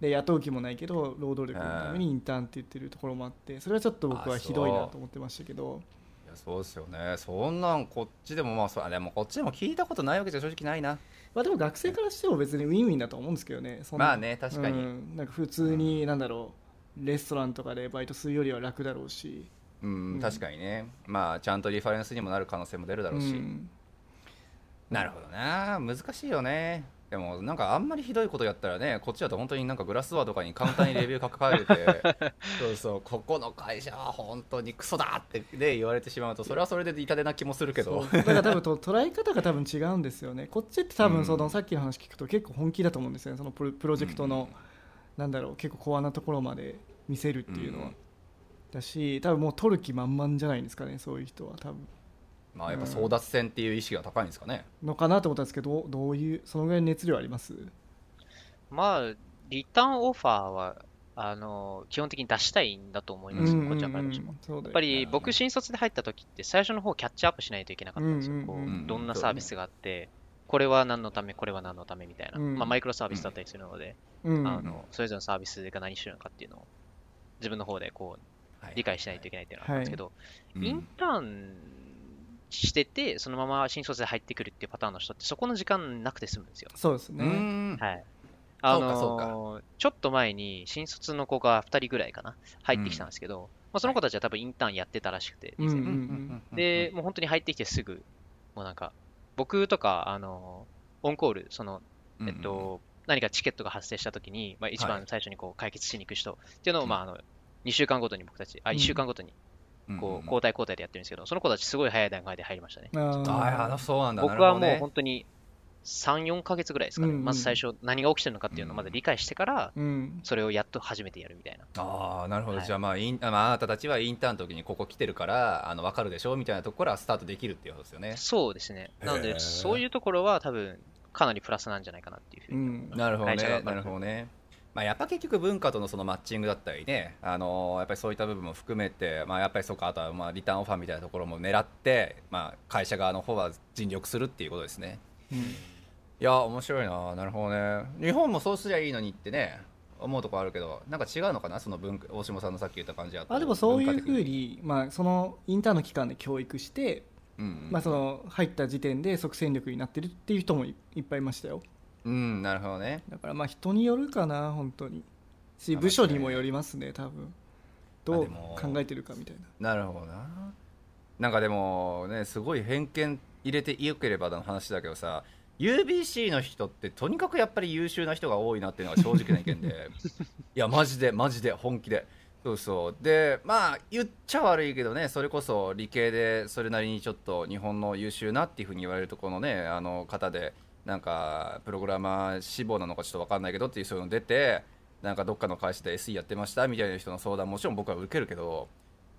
で雇う気もないけど労働力のためにインターンって言ってるところもあって。それはちょっと僕はひどいなと思ってましたけど。いそうですよね。そんなんこっちでもまあそう。でもこっちでも聞いたことないわけじゃ正直ないな。まあでも学生からしても別にウィンウィンだと思うんですけどね。まあね確かに、うん、なんか普通になんだろうレストランとかでバイトするよりは楽だろうし。うん、確かにね。まあちゃんとリファレンスにもなる可能性も出るだろうし、うん、なるほどな。難しいよね。でもなんかあんまりひどいことやったらねこっちだと本当になんかグラスワーとかにカウンターにレビュー書かれて (laughs) そうそうここの会社は本当にクソだってで言われてしまうとそれはそれで痛手な気もするけど。だから多分捉え方が多分違うんですよね。こっちって多分その、さっきの話聞くと結構本気だと思うんですよね。そのプロジェクトの、うん、なんだろう結構コアなところまで見せるっていうのは、うん、だし多分もう取る気満々じゃないですかねそういう人は多分。まあやっぱ争奪戦っていう意識が高いんですかね、のかなと思ったんですけどどういうそのぐらい熱量あります？まあリターンオファーはあの基本的に出したいんだと思います、こちらからも。やっぱり僕、新卒で入った時って最初の方キャッチアップしないといけなかったんですよ。こうどんなサービスがあって、これは何のため、これは何のためみたいな、まあ、マイクロサービスだったりするので、あのそれぞれのサービスが何してるのかっていうのを自分の方でこう理解しないといけないっていうのがあるんですけど、インターンしてて、そのまま新卒で入ってくるっていうパターンの人って、そこの時間なくて済むんですよ。そうですね。はい。あのー、ちょっと前に新卒の子が2人ぐらいかな、入ってきたんですけど、うん、まあ、その子たちは多分インターンやってたらしくて。で、もう本当に入ってきてすぐ、もうなんか、僕とか、あのー、オンコール、その、えっと、うんうん、何かチケットが発生したときに、まあ、一番最初にこう解決しに行く人っていうのを、まあ、あの、2週間ごとに僕たち、あ、1週間ごとにこう交代交代でやってるんですけど、その子たちすごい早い段階で入りましたね。ああ、そうなんだ。僕はもう本当に3、4か月ぐらいですかね、まず最初何が起きてるのかっていうのをまだ理解してから、それをやっと初めてやるみたいな。ああ、なるほど。じゃあ、まあ、インあなたたちはインターンの時にここ来てるから、あの分かるでしょみたいなところからスタートできるっていうことですよね。そうですね。なので、そういうところは多分、かなりプラスなんじゃないかなっていうふうに、なるほどね。なるほどね。まあ、やっぱ結局文化とのそのマッチングだったりね、あのー、やっぱりそういった部分も含めて、まあ、やっぱりそうかあとはまあリターンオファーみたいなところも狙って、まあ、会社側の方は尽力するっていうことですね。うん、いや面白いな。なるほどね。日本もそうすりゃいいのにってね思うとこあるけどなんか違うのかな？その文大島さんのさっき言った感じあでもそういうふうに、まあ、そのインターンの期間で教育して、うんうん、まあ、その入った時点で即戦力になってるっていう人もいっぱいいましたよ。うんなるほどね。だからまあ人によるかな本当に。し部署にもよりますね多分。どう考えてるかみたいな。なるほどな。なんかでもねすごい偏見入れてよければの話だけどさ UBC の人ってとにかくやっぱり優秀な人が多いなっていうのが正直な意見で。(laughs) いやマジでマジで本気で。そうそう。でまあ言っちゃ悪いけどねそれこそ理系でそれなりにちょっと日本の優秀なっていうふうに言われるところのねあの方でなんかプログラマー志望なのかちょっと分かんないけどっていうそういうの出てなんかどっかの会社で SE やってましたみたいな人の相談もちろん僕は受けるけど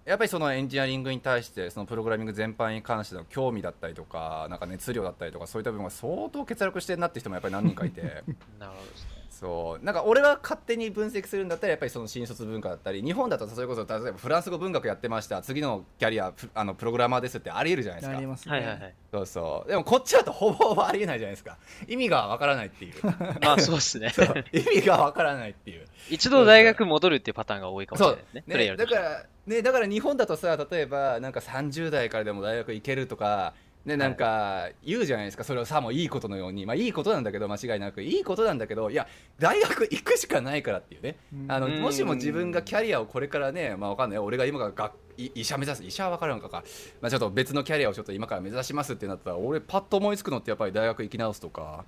やっぱりそのエンジニアリングに対してそのプログラミング全般に関しての興味だったりとかなんか熱量だったりとかそういった部分が相当欠落してるなって人もやっぱり何人かいて。(laughs) なるほどですね。そう。なんか俺が勝手に分析するんだったらやっぱりその新卒文化だったり日本だとそれこそ例えばフランス語文学やってました。次のキャリアあのプログラマーですってありえるじゃないですか。ありますね、はいはいはい、そうそう。でもこっちだとほぼほぼありえないじゃないですか。意味がわからないっていう。(laughs) まあそうですね。意味がわからないっていう。一度大学戻るっていうパターンが多いかもしれないですね。ね。だからねだから日本だとさ例えばなんか30代からでも大学行けるとかね、なんか言うじゃないですか。それをさもいいことのように、まあ、いいことなんだけど間違いなく。いいことなんだけどいや大学行くしかないからっていうね。あのもしも自分がキャリアをこれからね、まあ、わかんない。俺が今が学医者目指す。医者は分からんかか、まあ、ちょっと別のキャリアをちょっと今から目指しますってなったら俺パッと思いつくのってやっぱり大学行き直すとか、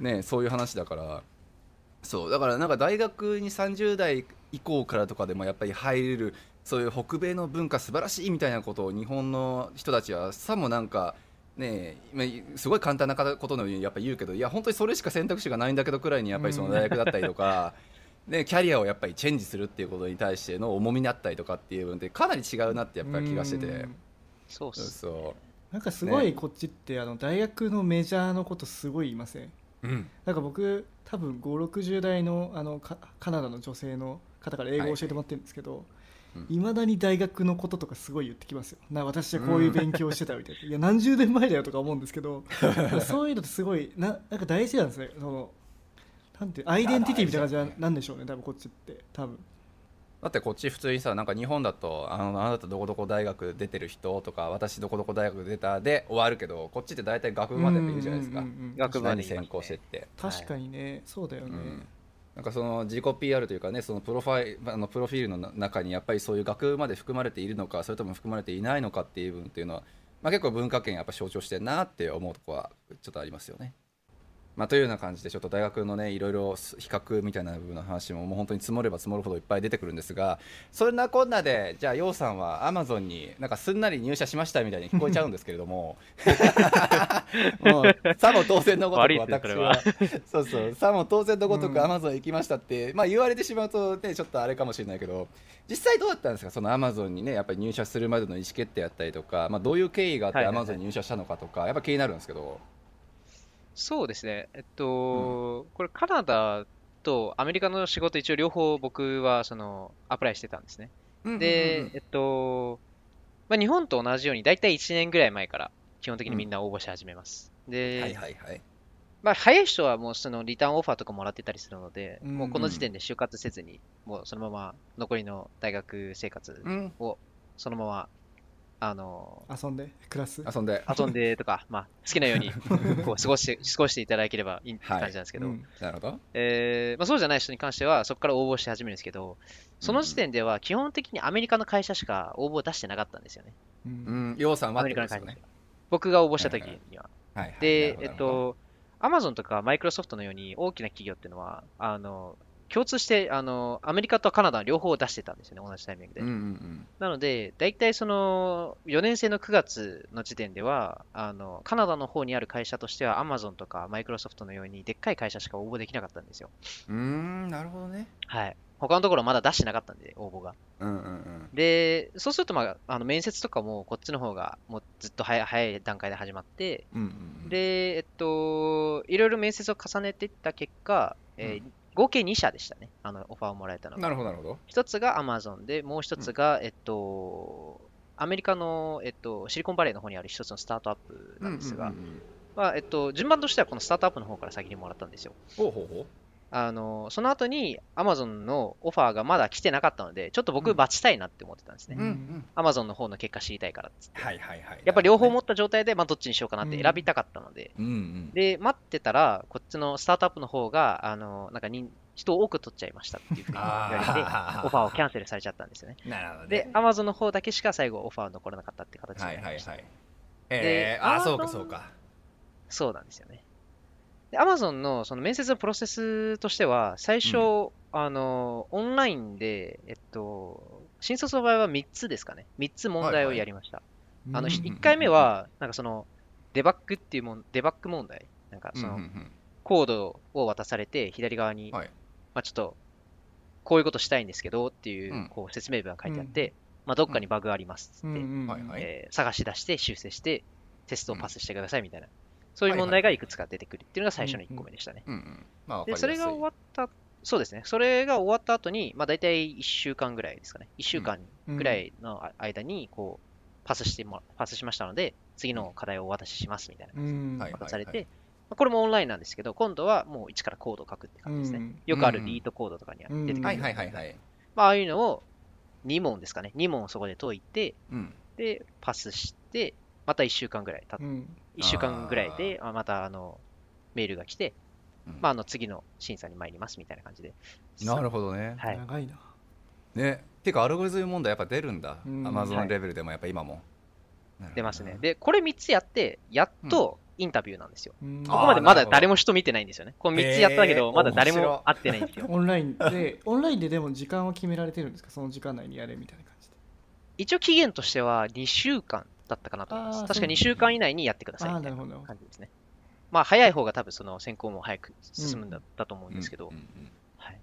ね、そういう話だから。そう。だからなんか大学に30代以降からとかでもやっぱり入れるそういう北米の文化素晴らしいみたいなことを日本の人たちはさもなんかねすごい簡単なことのようにやっぱ言うけどいや本当にそれしか選択肢がないんだけどくらいにやっぱりその大学だったりとか。(laughs) ね、キャリアをやっぱりチェンジするっていうことに対しての重みだったりとかっていう部分でかなり違うなってやっぱり気がしてて。そうそう。なんかすごいこっちって、ね、あの大学のメジャーのことすごい言いません、うん、なんか僕多分560代のあのカナダの女性の方から英語を教えてもらってるんですけど、はいいまだに大学のこととかすごい言ってきますよ。な私はこういう勉強をしてたみたいな、いや何十年前だよとか思うんですけど。(laughs) そういうのってすごいななんか大事なんですね。そのなんてアイデンティティみたいな感じなんでしょうね多分こっちって。多分。だってこっち普通にさなんか日本だとあのあなたどこどこ大学出てる人とか私どこどこ大学出たで終わるけどこっちって大体学部までって言うじゃないですか、学部まで専攻してって、確かにね、そうだよね、うん、なんかその自己 PR というかねそのプロファイあのプロフィールの中にやっぱりそういう学部まで含まれているのかそれとも含まれていないのかっていう部分っていうのは、まあ、結構文化圏やっぱ象徴してるなって思うとこはちょっとありますよね。まあ、というような感じでちょっと大学のねいろいろ比較みたいな部分の話ももう本当に積もれば積もるほどいっぱい出てくるんですがそんなこんなでじゃあ楊さんはアマゾンになんかすんなり入社しましたみたいに聞こえちゃうんですけれどももうさも当然のごとく私は。(laughs) そうそうさも当然のごとくアマゾン行きましたって、まあ、言われてしまうとねちょっとあれかもしれないけど実際どうだったんですか？そのアマゾンにねやっぱり入社するまでの意思決定やったりとか、まあ、どういう経緯があってアマゾンに入社したのかとか、やっぱ気になるんですけど。そうですね。えっと、これカナダとアメリカの仕事一応両方僕はそのアプライしてたんですね。で、えっと、まあ、日本と同じように大体1年ぐらい前から基本的にみんな応募し始めます。うん、で、はいはいはい。まあ、早い人はもうそのリターンオファーとかもらってたりするので、うんうん、もうこの時点で就活せずに、もうそのまま残りの大学生活をそのままあの遊んで？クラス？遊んで。遊んでとか、(laughs) まあ、好きなように (laughs) こう過ごして過ごしていただければいいって感じなんですけど、はいうん、なるほど、えーまあ、そうじゃない人に関してはそこから応募し始めるんですけどその時点では基本的にアメリカの会社しか応募を出してなかったんですよね。うん、ようさんは、ね、アメリカの会社。僕が応募した時には。はいはい、で、えっと、アマゾンとかマイクロソフトのように大きな企業っていうのは、あの共通して、あの、アメリカとカナダ両方出してたんですよね、同じタイミングで。うんうんうん、なので、大体その、4年生の9月の時点では、あの、カナダの方にある会社としては、アマゾンとかマイクロソフトのように、でっかい会社しか応募できなかったんですよ。うん、なるほどね。はい。他のところまだ出してなかったんで、応募が。うんうんうん、で、そうすると、まあ、あの面接とかもこっちの方がもうずっと早早い段階で始まって、うんうんうん、で、えっと、いろいろ面接を重ねていった結果、えー、合計2社でしたね、あのオファーをもらえたのが。なるほど、なるほど。一つが Amazon で、もう一つが、うん、えっと、アメリカの、えっと、シリコンバレーの方にある一つのスタートアップなんですが、まあえっと、順番としてはこのスタートアップの方から先にもらったんですよ。ほうほうほうあのその後に Amazon のオファーがまだ来てなかったので、ちょっと僕、待ちたいなって思ってたんですね。うん、Amazon の方の結果知りたいからっつって。はいはいはい、やっぱり両方持った状態で、まあ、どっちにしようかなって選びたかったので、うんうん、で、待ってたら、こっちのスタートアップの方が、あのなんか人を多く取っちゃいましたっていうふうに言われて、オファーをキャンセルされちゃったんですよね。なるほど、ね、で、Amazon の方だけしか最後オファー残らなかったって形になりました。はいはいはい。えー、あ、そうかそうか。そうなんですよね。で、Amazon のその面接のプロセスとしては、最初、うん、あの、オンラインで、えっと、新卒の場合は3つですかね。3つ問題をやりました。はいはい、あの、1回目は、なんかその、デバッグっていうもん、デバッグ問題。なんかその、コードを渡されて、左側に、はい、まあちょっと、こういうことしたいんですけどっていう、こう説明文が書いてあって、うん、まあどっかにバグがありますって、え探し出して修正してテストをパスしてくださいみたいなそういう問題がいくつか出てくるっていうのが最初の1個目でしたね。で、それが終わった、そうですね、それが終わった後に、まあ大体1週間ぐらいですかね、1週間ぐらいの間に、こう、パスしても、パスしましたので、次の課題をお渡ししますみたいな感じで渡されて、これもオンラインなんですけど、今度はもう一からコードを書くって感じですね。よくあるリートコードとかには出てくる。はいはいはいはい。まあ、ああいうのを2問ですかね。2問そこで解いて、で、パスして、また1週間ぐらい経っ1週間ぐらいで、またあのメールが来て、うん、まあ、あの次の審査に参りますみたいな感じで。なるほどね。はい、長いな。ね、ていうか、アルゴリズム問題やっぱ出るんだ、アマゾンレベルでもやっぱ今も。出ますね。で、これ3つやって、やっとインタビューなんですよ。ここまでまだ誰も人見てないんですよね。この3つやったけど、まだ誰も会ってないんですよ。(laughs) オンラインで、オンラインででも時間は決められてるんですか？その時間内にやれみたいな感じで。一応期限としては2週間だったかなと思います。確か2週間以内にやってくださいみたいな感じですね。まあ、早い方が多分その選考も早く進むんだ,、だと思うんですけど、はい。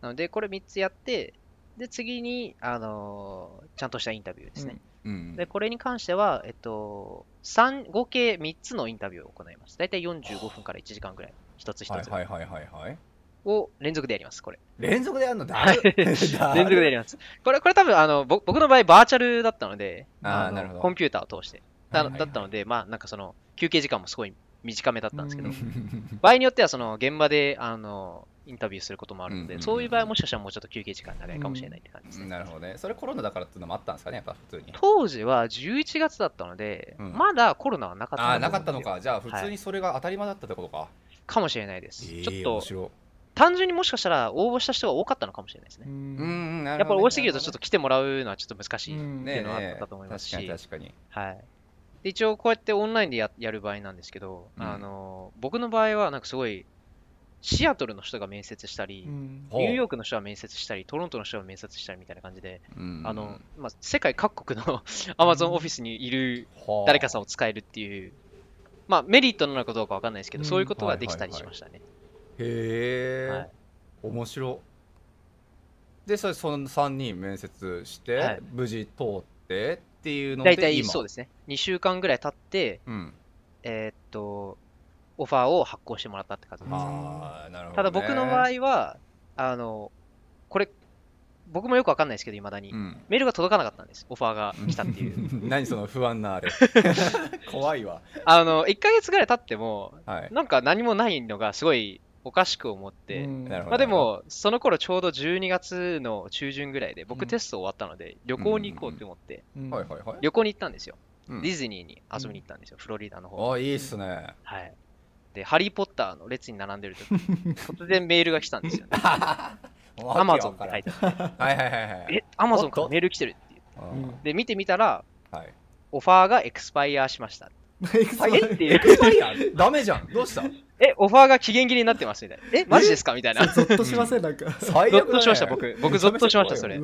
なので、これ3つやって、で、次に、あのー、ちゃんとしたインタビューですね。うん、で、これに関しては、えっと、3、合計3つのインタビューを行います。だいたい45分から1時間ぐらい、一つ一つ。はいはいはいはい、はい。を連続でやります、これ。連続でやるの？だ (laughs) 連続でやります。これ、これ多分、あの、僕の場合、バーチャルだったので、あなるほどコンピューターを通して、だだったので、まあ、なんかその、休憩時間もすごい短めだったんですけど、(laughs) 場合によっては、その、現場で、あの、インタビューすることもあるので、そういう場合はもしかしたらもうちょっと休憩時間長いかもしれないって感じですね、うん、なるほどね。それコロナだからっていうのもあったんですかね、やっぱ普通に。当時は11月だったので、うん、まだコロナはなかったあなかったのか。じゃあ普通にそれが当たり前だったってことか。はい、かもしれないです。ちょっと単純にもしかしたら応募した人が多かったのかもしれないですね。うんやっぱり多すぎるとちょっと来てもらうのはちょっと難しいっていうのはあったと思いますし。ね、確かに確かに。はい。一応こうやってオンラインでややる場合なんですけど、うん、あの僕の場合はなんかすごいシアトルの人が面接したり、うん、ニューヨークの人が面接したり、トロントの人が面接したりみたいな感じで、うん、あのまあ、世界各国の (laughs) アマゾンオフィスにいる誰かさんを使えるっていう、まあ、メリットなのかどうかわかんないですけど、そういうことができたりしましたね。はいはいはいへえ、はい、面白。でそれその3人面接して、はい、無事通ってっていうので大体そうですね。2週間ぐらい経って、うん、えー、っとオファーを発行してもらったって感じです、あなるほど、ね、ただ僕の場合はあのこれ僕もよくわかんないですけど、いまだに、うん、メールが届かなかったんです、オファーが来たっていう。(laughs) 何その不安なあれ。(laughs) 怖いわ。あの、1か月ぐらい経っても、はい、なんか何もないのがすごいおかしく思って、まあ、でも、その頃ちょうど12月の中旬ぐらいで、僕テスト終わったので、旅行に行こうって思って、旅行に行ったんですよ。ディズニーに遊びに行ったんですよ、フロリダの方。あ、いいっすね。はい。で、ハリー・ポッターの列に並んでる時突然メールが来たんですよね。アマゾンって書いてあって。はいはいはいはい。え、アマゾンからメール来てるっていう。で、見てみたら、はい、オファーがエクスパイアしました。(laughs) エクスパイアっていう。エクスパイア？ダメじゃん。どうした？え、オファーが期限切れになってますみたいな。え、マジですかみたいな。ゾッとしません、なんか。最悪、ゾッとしました、僕。(laughs) 僕、ゾッとしました、それ。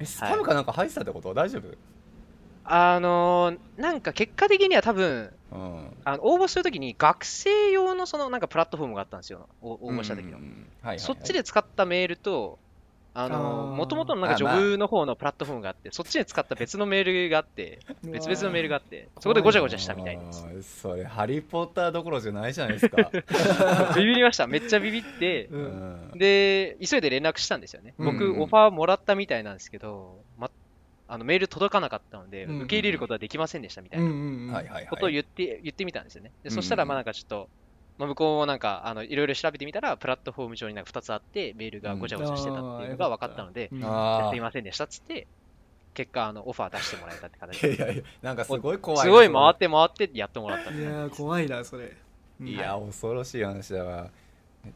え、スパムかなんか入ってたってこと、大丈夫？あのー、なんか結果的には多分、うん、あの応募するときに学生用のそのなんかプラットフォームがあったんですよ、応募した時の。そっちで使ったメールと、あのもともとのなんかジョブの方のプラットフォームがあって、そっちに使った別のメールがあって、別々のメールがあって、そこでごちゃごちゃしたみたいです。それ、ハリー・ポッターどころじゃないじゃないですか。(laughs) ビビりました。めっちゃビビって、うん、で、急いで連絡したんですよね。僕、うん、オファーもらったみたいなんですけど、ま、あのメール届かなかったので、受け入れることはできませんでしたみたいなことを言って言ってみたんですよね。でそしたら、まあなんかちょっと、まあ、向こうもなんかあのいろいろ調べてみたらプラットフォーム上になんか2つあってメールがごちゃごちゃしてたっていうのが分かったので、うん、すいませんでしたっつって結果あのオファー出してもらえたって形でいやいやなんかすごい怖い。すごい回って回ってやってもらったいや怖いなそれ。いや、恐ろしい話だわ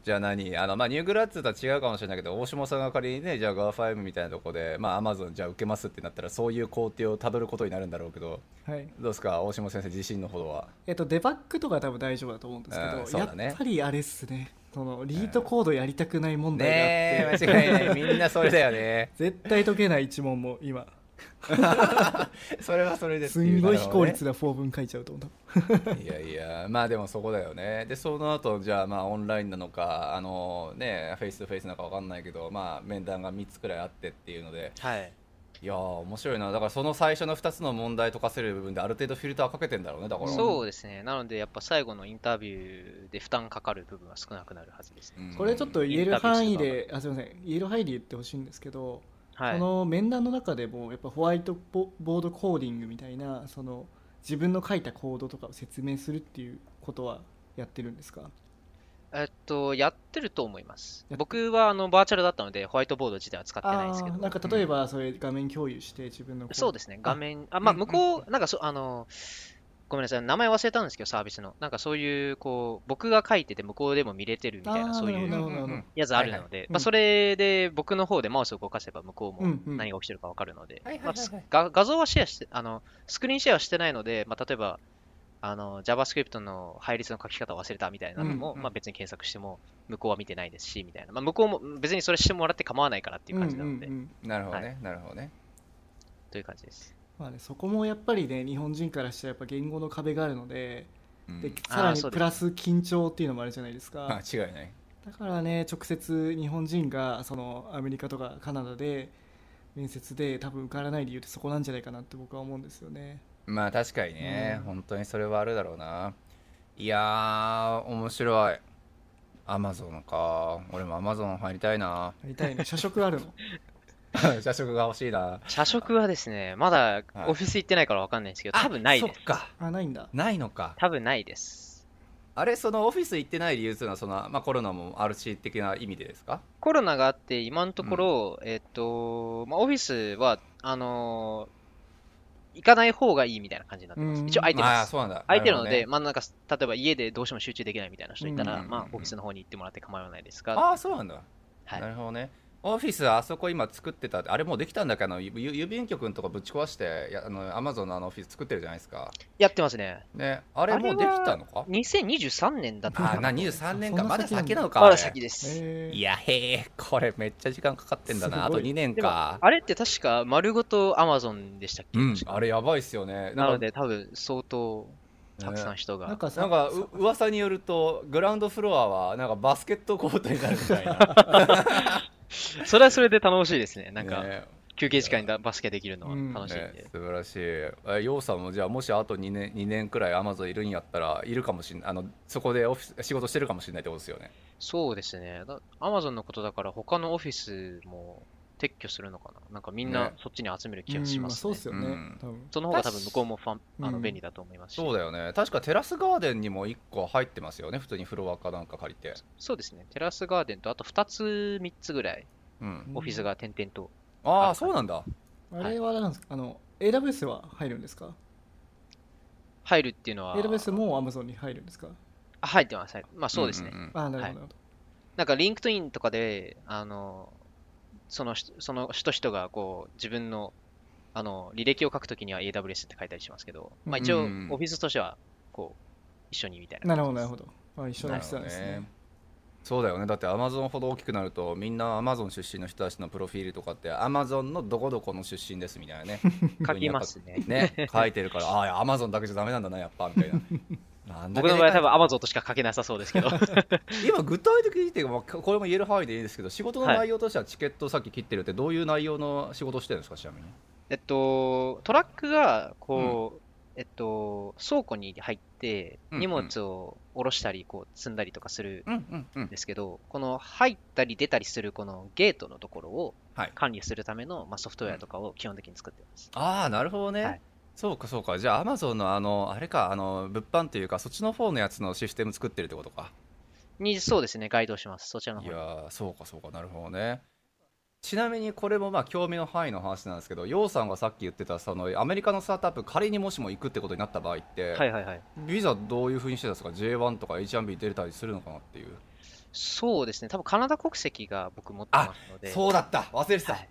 じゃあ何？あの、まあ、ニューグラッツとは違うかもしれないけど大島さんが仮にねじゃあ GAFA5 みたいなとこでまあアマゾンじゃあ受けますってなったらそういう工程をたどることになるんだろうけど、はい、どうですか？大島先生自身のほどは。えっとデバッグとか多分大丈夫だと思うんですけど、うんね、やっぱりあれっすね。そのリートコードやりたくない問題があって、ね、間違いない。みんなそれだよね。(laughs) 絶対解けない一問も今 (laughs) それはそれですすんごい非効率な4文書いちゃうと思う。いやいやまあでもそこだよね。でその後じゃあまあオンラインなのかあのねフェイスとフェイスなのか分かんないけどまあ面談が3つくらいあってっていうので、はい、いや面白いな。だからその最初の2つの問題解かせる部分である程度フィルターかけてんだろうねだから。そうですね。なのでやっぱ最後のインタビューで負担かかる部分は少なくなるはずですね、これちょっと言える範囲であすみません。言える範囲で言ってほしいんですけどはい、その面談の中でもやっぱホワイトボードコーディングみたいなその自分の書いたコードとかを説明するっていうことはやってるんですか？えっと、やってると思います。僕はあのバーチャルだったので、ホワイトボード自体は使ってないんですけど。なんか例えば、それ画面共有して自分の、そうですね、画面、あ、まあ、向こう、なんかそ、あの、ごめんなさい、名前忘れたんですけど、サービスの。なんかそういう、こう、僕が書いてて向こうでも見れてるみたいな、そういうやつあるので、まあ、それで僕の方でマウスを動かせば向こうも何が起きてるか分かるので、画像はシェアして、あの、スクリーンシェアはしてないので、まあ、例えば、あの JavaScript の配列の書き方を忘れたみたいなのも、うんうん、まあ、別に検索しても向こうは見てないですしみたいな、まあ、向こうも別にそれしてもらって構わないからっていう感じなので、うんうんうん、なるほどね、はい、なるほどね。という感じですまあね、そこもやっぱりね日本人からしたらやっぱ言語の壁があるのでうん、でさらにプラス緊張っていうのもあるじゃないですか。違いない。だからね直接日本人がそのアメリカとかカナダで面接で多分受からない理由ってそこなんじゃないかなって僕は思うんですよね。まあ確かにね、うん、本当にそれはあるだろうな。いや面白い。アマゾンか。俺もアマゾン入りたいな。入りたいね。社食あるの？(laughs) (laughs) 社食が欲しいな。社食はですね、まだオフィス行ってないから分かんないんですけど、多分ないです。そっか。あ、ないんだ。ないのか。多分ないです。あれそのオフィス行ってない理由というのはその、まあ、コロナもあるし的な意味でですか？コロナがあって今のところ、うん、えっと、まあ、オフィスはあのー、行かない方がいいみたいな感じになってます。一応空いてます。そうなんだ空いてるので、ね、まあなんか、例えば家でどうしても集中できないみたいな人いたら、まあオフィスの方に行ってもらって構わないですが。ああ、そうなんだ。はい、なるほどね。オフィスあそこ今作ってたあれもうできたんだけ？ど郵便局のとこぶち壊してやあのアマゾンのあのオフィス作ってるじゃないですか？やってますね。ねあれもうできたのか？2023年だったあな23年か。まだ先なのか。まだ先です。いやへえこれめっちゃ時間かかってんだな。あと2年か。あれって確か丸ごとアマゾンでしたっけ、うん、あれやばいっすよね。なので多分相当たくさん人が、なんかなんかう噂によるとグラウンドフロアはなんかバスケットコートになるみたいな (laughs) (laughs) それはそれで楽しいですね。なんか、ね、休憩時間にバスケできるのは楽しいんで。ね、素晴らしい。え、ようさんもじゃあもしあと2年 ,2 年くらいアマゾンいるんやったらいるかもしれない。あのそこでオフィス仕事してるかもしれないってことですよね。そうですね。アマゾンのことだから他のオフィスも撤去するのかな？なんかみんなそっちに集める気がします、ね。そうですよね、その方が多分向こうもファンあの便利だと思いますそうだよね。確かテラスガーデンにも1個入ってますよね普通にフロアかなんか借りて。そうですね。テラスガーデンとあと2つ3つぐらいオフィスが点々とああそうなんだ。あれはなんですか？あの AWS は入るんですか？入るっていうのは。AWS も Amazon に入るんですか？あ入ってます。まあそうですね、うんうんうん、あなるほど、はい、なんか LinkedIn とかであのそのその人人がこう自分のあの履歴を書くときには AWS って書いたりしますけど、まあ、一応オフィスとしてはこう一緒にみたいななるほどなるほど。あ一緒の人ですね。そうだよね。だってアマゾンほど大きくなるとみんなアマゾン出身の人たちのプロフィールとかってアマゾンのどこどこの出身ですみたいなね。(laughs) 書きますね。ね書いてるからああアマゾンだけじゃダメなんだなやっぱみたいな僕の場合は多分アマゾンとしか書けなさそうですけど。(laughs) 今具体的に言ってこれも言える範囲でいいですけど仕事の内容としてはチケットさっき切ってるってどういう内容の仕事してるんですかちなみに？えっとトラックがこう、えっと、倉庫に入って、荷物を下ろしたり、こう、積んだりとかするんですけど、この入ったり出たりするこのゲートのところを管理するための、まあ、ソフトウェアとかを基本的に作ってます。ああ、なるほどね。はいそうかそうか。じゃあアマゾンのあのあれかあの物販というかそっちの方のやつのシステム作ってるってことか。にそうですね。該当します。そちらの方いやそうかそうか。なるほどね。ちなみにこれもまあ興味の範囲の話なんですけど、ヨウさんがさっき言ってたそのアメリカのスタートアップ、仮にもしも行くってことになった場合って、はいはいはい、ビザどういうふうにしてたんですか、J1 とか H1B 出れたりするのかなっていう。そうですね、多分カナダ国籍が僕持ってますので。そうだった、忘れてた。はい、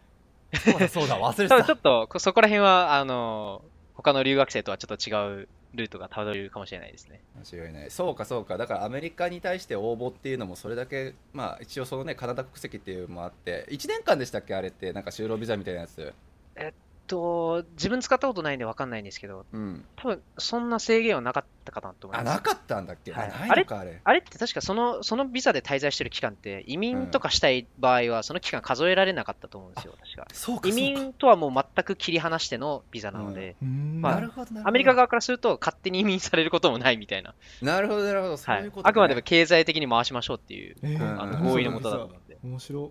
そうだそうだ、忘れてた。ちょっとそこら辺はあの他の留学生とはちょっと違うルートがたどれるかもしれないですね。間違いないそうかそうか。だからアメリカに対して応募っていうのもそれだけまあ一応そのねカナダ国籍っていうのもあって1年間でしたっけ？あれってなんか就労ビザみたいなやつ。えっと、自分使ったことないんで分かんないんですけど、うん、多分そんな制限はなかったかなと思います。あ、なかったんだっけ、はい、あれあれ。あれって確かそのそのビザで滞在してる期間って、移民とかしたい場合は、その期間数えられなかったと思うんですよ、確か。そうか移民とはもう全く切り離してのビザなので、まあ、アメリカ側からすると、勝手に移民されることもないみたいな。なるほど、なるほど、そういうこと、ね。はい、あくまでも経済的に回しましょうっていう、えー、あの合意のもとだったので。面白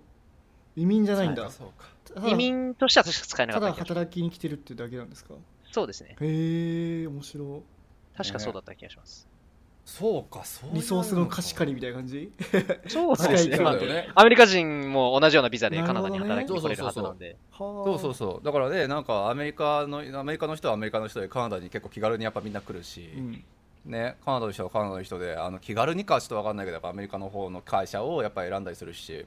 移民じゃないんだ。そうか移民としては確か使えなかったただ働きに来てるってだけなんですか？そうですね。へえ面白確かそうだった気がします、そうかそうリソースの貸し借りみたいな感じ？そうですね。ね、アメリカ人も同じようなビザでカナダに働きに来れるはずなんで。そうそうそう。だからねなんかアメリカのアメリカの人はアメリカの人でカナダに結構気軽にやっぱみんな来るし、うん。ね、カナダの人はカナダの人であの気軽にかちょっと分かんないけどやっぱアメリカの方の会社をやっぱ選んだりするし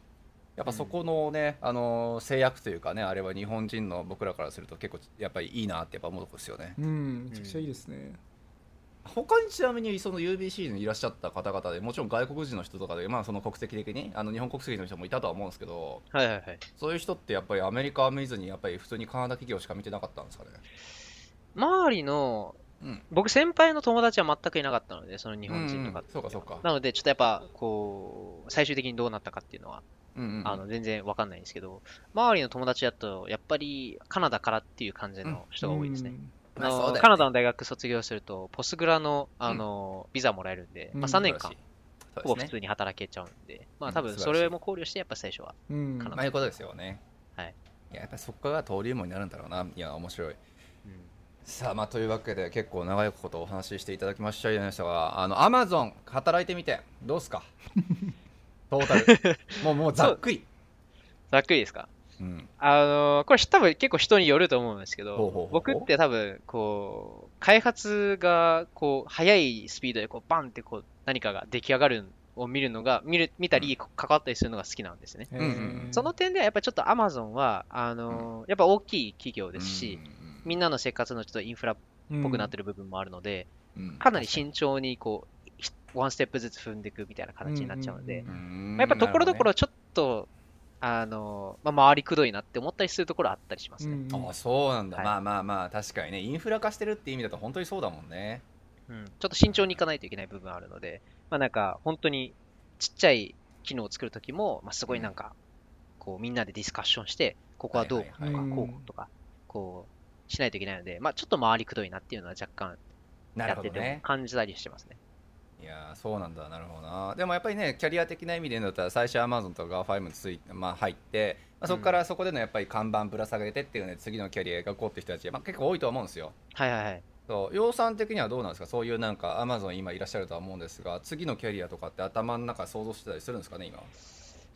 やっぱそこのね、うん、あの制約というかねあれは日本人の僕らからすると結構やっぱりいいなってやっぱ思うとこですよね。うんめちゃくちゃいいですね。他にちなみにその UBC にいらっしゃった方々でもちろん外国人の人とかで、まあ、その国籍的にあの日本国籍の人もいたとは思うんですけど、はいはいはい、そういう人ってやっぱりアメリカを見ずにやっぱり普通にカナダ企業しか見てなかったんですかね？周りの、うん、僕先輩の友達は全くいなかったのでその日本人とか、うんうん、そうかそうか。なのでちょっとやっぱこう最終的にどうなったかっていうのはうんうん、あの全然わかんないんですけど、周りの友達だと、やっぱりカナダからっていう感じの人が多いですね。うん、あの、ね、カナダの大学卒業すると、ポスグラのあの、ビザもらえるんで、まあ、3年間、ほぼ普通に働けちゃうんで、まあ多分それも考慮して、やっぱ最初はカナダ。まあいうことですよね。はい。いや、やっぱりそこが登竜門になるんだろうな。いや、面白い。さあまあというわけで結構長いことお話ししていただきましたじゃないですかあのアマゾン働いてみてどうすか？トータル。(laughs) もうもうざっくり。ざっくりですか？うん、あのこれ多分結構人によると思うんですけど僕って多分こう開発がこう速いスピードでこうバンってこう何かが出来上がるを見るのが見る見たり関わったりするのが好きなんですね。その点ではやっぱりちょっと Amazon はあのやっぱ大きい企業ですし、みんなの生活のちょっとインフラっぽくなってる部分もあるので、かなり慎重にこうワンステップずつ踏んでいくみたいな形になっちゃうので、やっぱところどころちょっとあの、まあ、回りくどいなって思ったりするところあったりしますね。うん、あそうなんだ、はい、まあまあまあ確かにね。インフラ化してるって意味だと本当にそうだもんね。うん、ちょっと慎重にいかないといけない部分あるので、まあなんか本当にちっちゃい機能を作るときも、まあ、すごいなんか、こうみんなでディスカッションして、ここはどうとか、こうとか、こうしないといけないので、まあちょっと回りくどいなっていうのは若干やってて感じたりしてますね。いやそうなんだ。なるほどな。でもやっぱりねキャリア的な意味で言うんだったら最初アマゾンとか GAFA につい、まあ、入って、まあ、そこからそこでのやっぱり看板ぶら下げてっていうね次のキャリアがこうって人たち、まあ、結構多いと思うんですよ。はいはいはい。そう。養蚕的にはどうなんですか？そういうなんかアマゾン今いらっしゃるとは思うんですが次のキャリアとかって頭の中想像してたりするんですかね今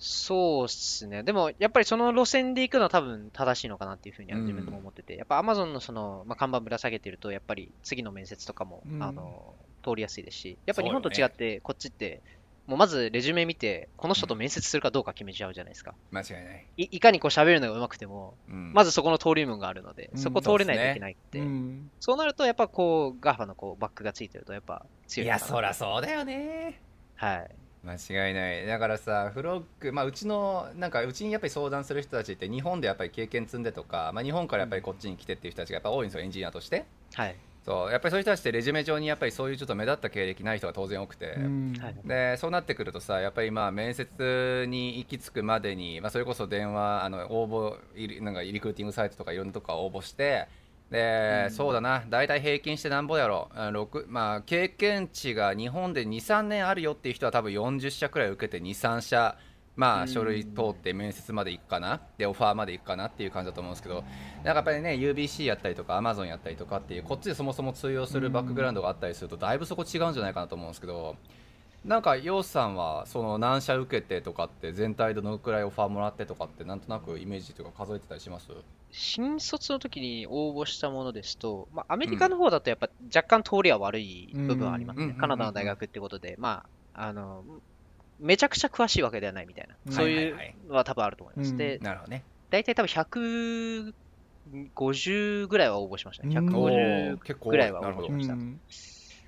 そうっすね。でも、やっぱりその路線で行くのは多分正しいのかなっていうふうには自分でも思ってて、うん、やっぱアマゾンのその、まあ、看板ぶら下げてると、やっぱり次の面接とかも、うん、あの、通りやすいですし、やっぱ日本と違って、こっちって、もうまずレジュメ見て、この人と面接するかどうか決めちゃうじゃないですか。間違いない。いかにこう喋るのが上手くても、うん、まずそこの通り門があるので、そこ通れないといけないって。そうね、そうなると、やっぱこう、 GAFA のこうバックがついてると、やっぱ強い。いや、そりゃそうだよね。はい。間違いないだからさフロッグ、まあ、うちのなんかうちにやっぱり相談する人たちって日本でやっぱり経験積んでとか、まあ、日本からやっぱりこっちに来てっていう人たちがやっぱ多いんですよエンジニアとしてはいそうやっぱりそういう人たちってレジュメ上にやっぱりそういうちょっと目立った経歴ない人が当然多くて、でそうなってくるとさやっぱりまあ面接に行き着くまでに、まあ、それこそ電話あの応募なんかリクルーティングサイトとかいろんなとこ応募して。で、うん、そうだな大体平均してなんぼやろ6、まあ、経験値が日本で23年あるよっていう人は多分40社くらい受けて23社まあ、書類通って面接まで行くかなでオファーまで行くかなっていう感じだと思うんですけどなんかやっぱりね UBC やったりとか Amazon やったりとかっていうこっちでそもそも通用するバックグラウンドがあったりするとだいぶそこ違うんじゃないかなと思うんですけどなんか楊さんはその何社受けてとかって全体でどのくらいオファーもらってとかってなんとなくイメージとか数えてたりします？新卒の時に応募したものですと、まあ、アメリカの方だとやっぱ若干通りは悪い部分はありますね、カナダの大学ってことで、まあ、あのめちゃくちゃ詳しいわけではないみたいな、そういうのは多分あると思います。で、なるほどね。大体多分150ぐらいは応募しましたね。150ぐらいは応募しました。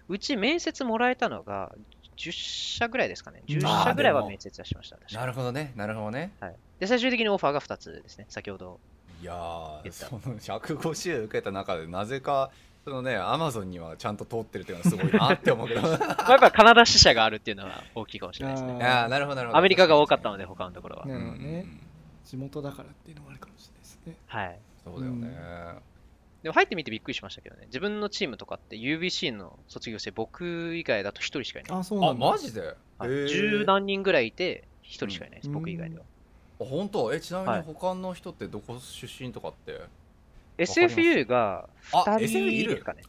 うち面接もらえたのが10社ぐらいですかね。10社ぐらいは面接はしました。なるほどね。なるほどね。はい。で、最終的にオファーが2つですね。先ほど。いやー、その150受けた中で、なぜかそのね、アマゾンにはちゃんと通ってるっていうのはすごいなって思うけど。(laughs) やっぱカナダ支社があるっていうのは大きいかもしれないですね。ああ、なるほど、なるほど。アメリカが多かったので、他のところは。なるほどね。地元だからっていうのもあるかもしれないですね。はい。そうだよね。でも入ってみてびっくりしましたけどね。自分のチームとかって UBC の卒業生、僕以外だと1人しかいない。あ、そうなんだ。マジで？十何人ぐらいいて、1人しかいないです、僕以外では。あ、本当？え、ちなみに他の人ってどこ出身とかって、SFU が2人ですかね。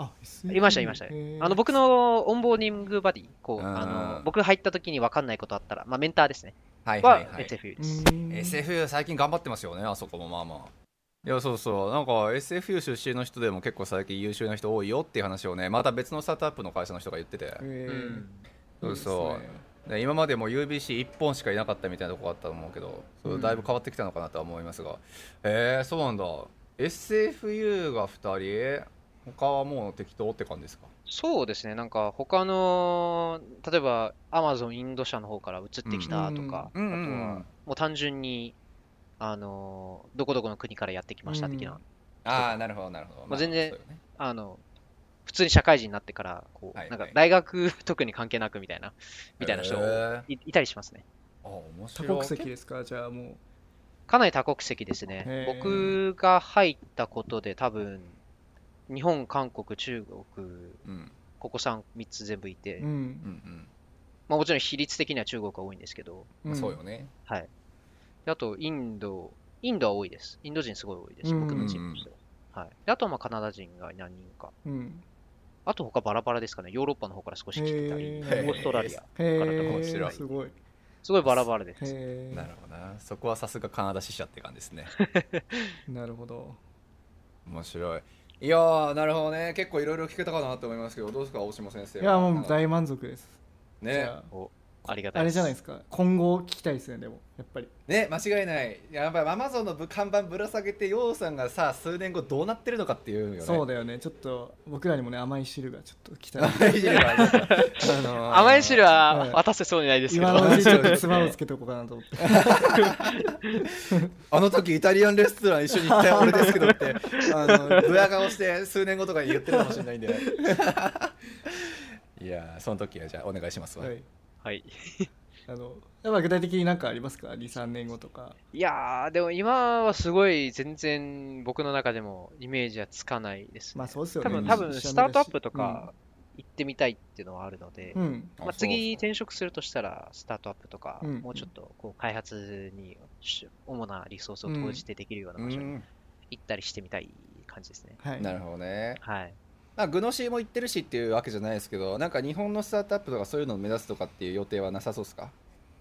いました、いました。あの僕のオンボーディングバディ、こうあの僕入った時に分かんないことあったら、まあ、メンターですね。はいはいはい。SFU です。SFU 最近頑張ってますよね、あそこもまあまあ。いやそうそう。なんか SFU 出身の人でも結構最近優秀な人多いよっていう話をねまた別のスタートアップの会社の人が言ってて、そうそう。で今までも UBC1 本しかいなかったみたいなとこあったと思うけどそだいぶ変わってきたのかなとは思いますが、へえそうなんだ SFU が2人？他はもう適当って感じですか？そうですね、なんか他の、例えばアマゾンインド社の方から移ってきたとか、うんうん、あとはもう単純に、あのどこどこの国からやってきました的な。うん、ああ、なるほど、なるほど。まあ、全然、ね、あの、普通に社会人になってから、こう、はいはい、なんか大学 (laughs) 特に関係なくみたいな、みたいな人いいたりしますね。あ面白い。多国籍ですか？じゃあもう。かなり多国籍ですね。僕が入ったことで多分、日本、韓国、中国、うん、ここ 3, 3つ全部いて、うん、まあ、もちろん比率的には中国が多いんですけど、うん、そうよね。はい。あと、インド、インドは多いです。インド人すごい多いです、僕のチームとして。は。はい、あとはまあカナダ人が何人か、うん、あと他バラバラですかね。ヨーロッパの方から少し来てたりオーストラリアから面白いすごいすごいバラバラです。なるほどな。そこはさすがカナダ支社って感じですね。(laughs) なるほど。面白い。いやなるほどね。結構いろいろ聞けたかなと思いますけど、どうですか、大島先生。いや、もう大満足です。ね。ありがたいあれじゃないですか。今後聞きたいですねでも。やっぱり。ね間違いない。やっぱりアマゾンの看板ぶら下げてヨウさんがさ数年後どうなってるのかっていうよね。そうだよね。ちょっと僕らにもね甘い汁がちょっと来た。甘い汁は、(laughs) あのー、甘い汁は渡せそうにないですけど、今のうちちょっとつまをつけておこうかなと思って。(laughs) あの時イタリアンレストラン一緒に行った俺ですけどってあのドヤ顔して数年後とかに言ってるかもしれないんで。(laughs) いやその時はじゃあお願いしますわ。はい、はい。あのやっぱ具体的に何かありますか？23年後とか。いやでも今はすごい全然僕の中でもイメージはつかないです、ね、まあそうですよね。多分多分スタートアップとか行ってみたいっていうのはあるので、うん、まあ、次転職するとしたらスタートアップとか、うん、もうちょっとこう開発に主なリソースを投じてできるような場所に行ったりしてみたい感じですね、はい、なるほどね。はいまあ、グノシーも行ってるしっていうわけじゃないですけど、なんか日本のスタートアップとかそういうのを目指すとかっていう予定はなさそうですか？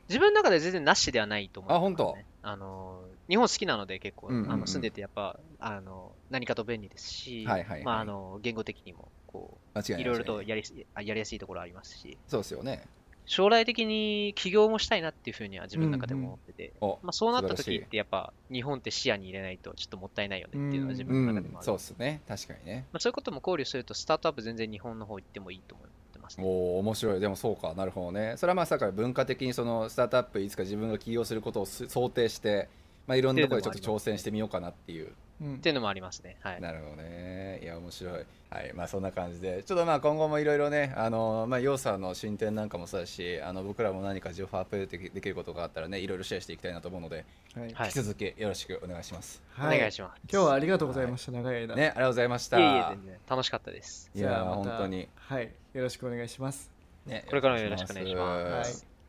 自分の中で全然なしではないと思う、ね、あ、本当？あの、日本好きなので結構、うんうんうん、あの住んでてやっぱ、あの、何かと便利ですし、はいはいはい、まあ、あの、言語的にも、こう、いろいろとやりやりやすいところありますし。そうですよね。将来的に起業もしたいなっていうふうには自分の中でも思ってて、うんうん、まあ、そうなった時ってやっぱ日本って視野に入れないとちょっともったいないよねっていうのは自分の中でもある、うん、そうですね。確かにね、まあ、そういうことも考慮するとスタートアップ全然日本の方行ってもいいと思いますね。お面白い。でもそうか。なるほどね。それはまあさから文化的にそのスタートアップいつか自分が起業することを想定して、まあ、いろんなところでちょっと挑戦してみようかなっていう。っていうのもありますね。はい。なるほどね。いや、面白い。はい。まあ、そんな感じで、ちょっとまあ、今後もいろいろね、あの、まあ、要素の進展なんかもそうだし、あの、僕らも何か情報アップデートできることがあったらね、いろいろシェアしていきたいなと思うので、はい、引き続きよろしくお願いします。はい、お願いします。今日はありがとうございました。長い間。ね、ありがとうございました。いえいえ、全然楽しかったです。いや、本当に。はい。よろしくお願いします。ね、これからもよろしくお願いします。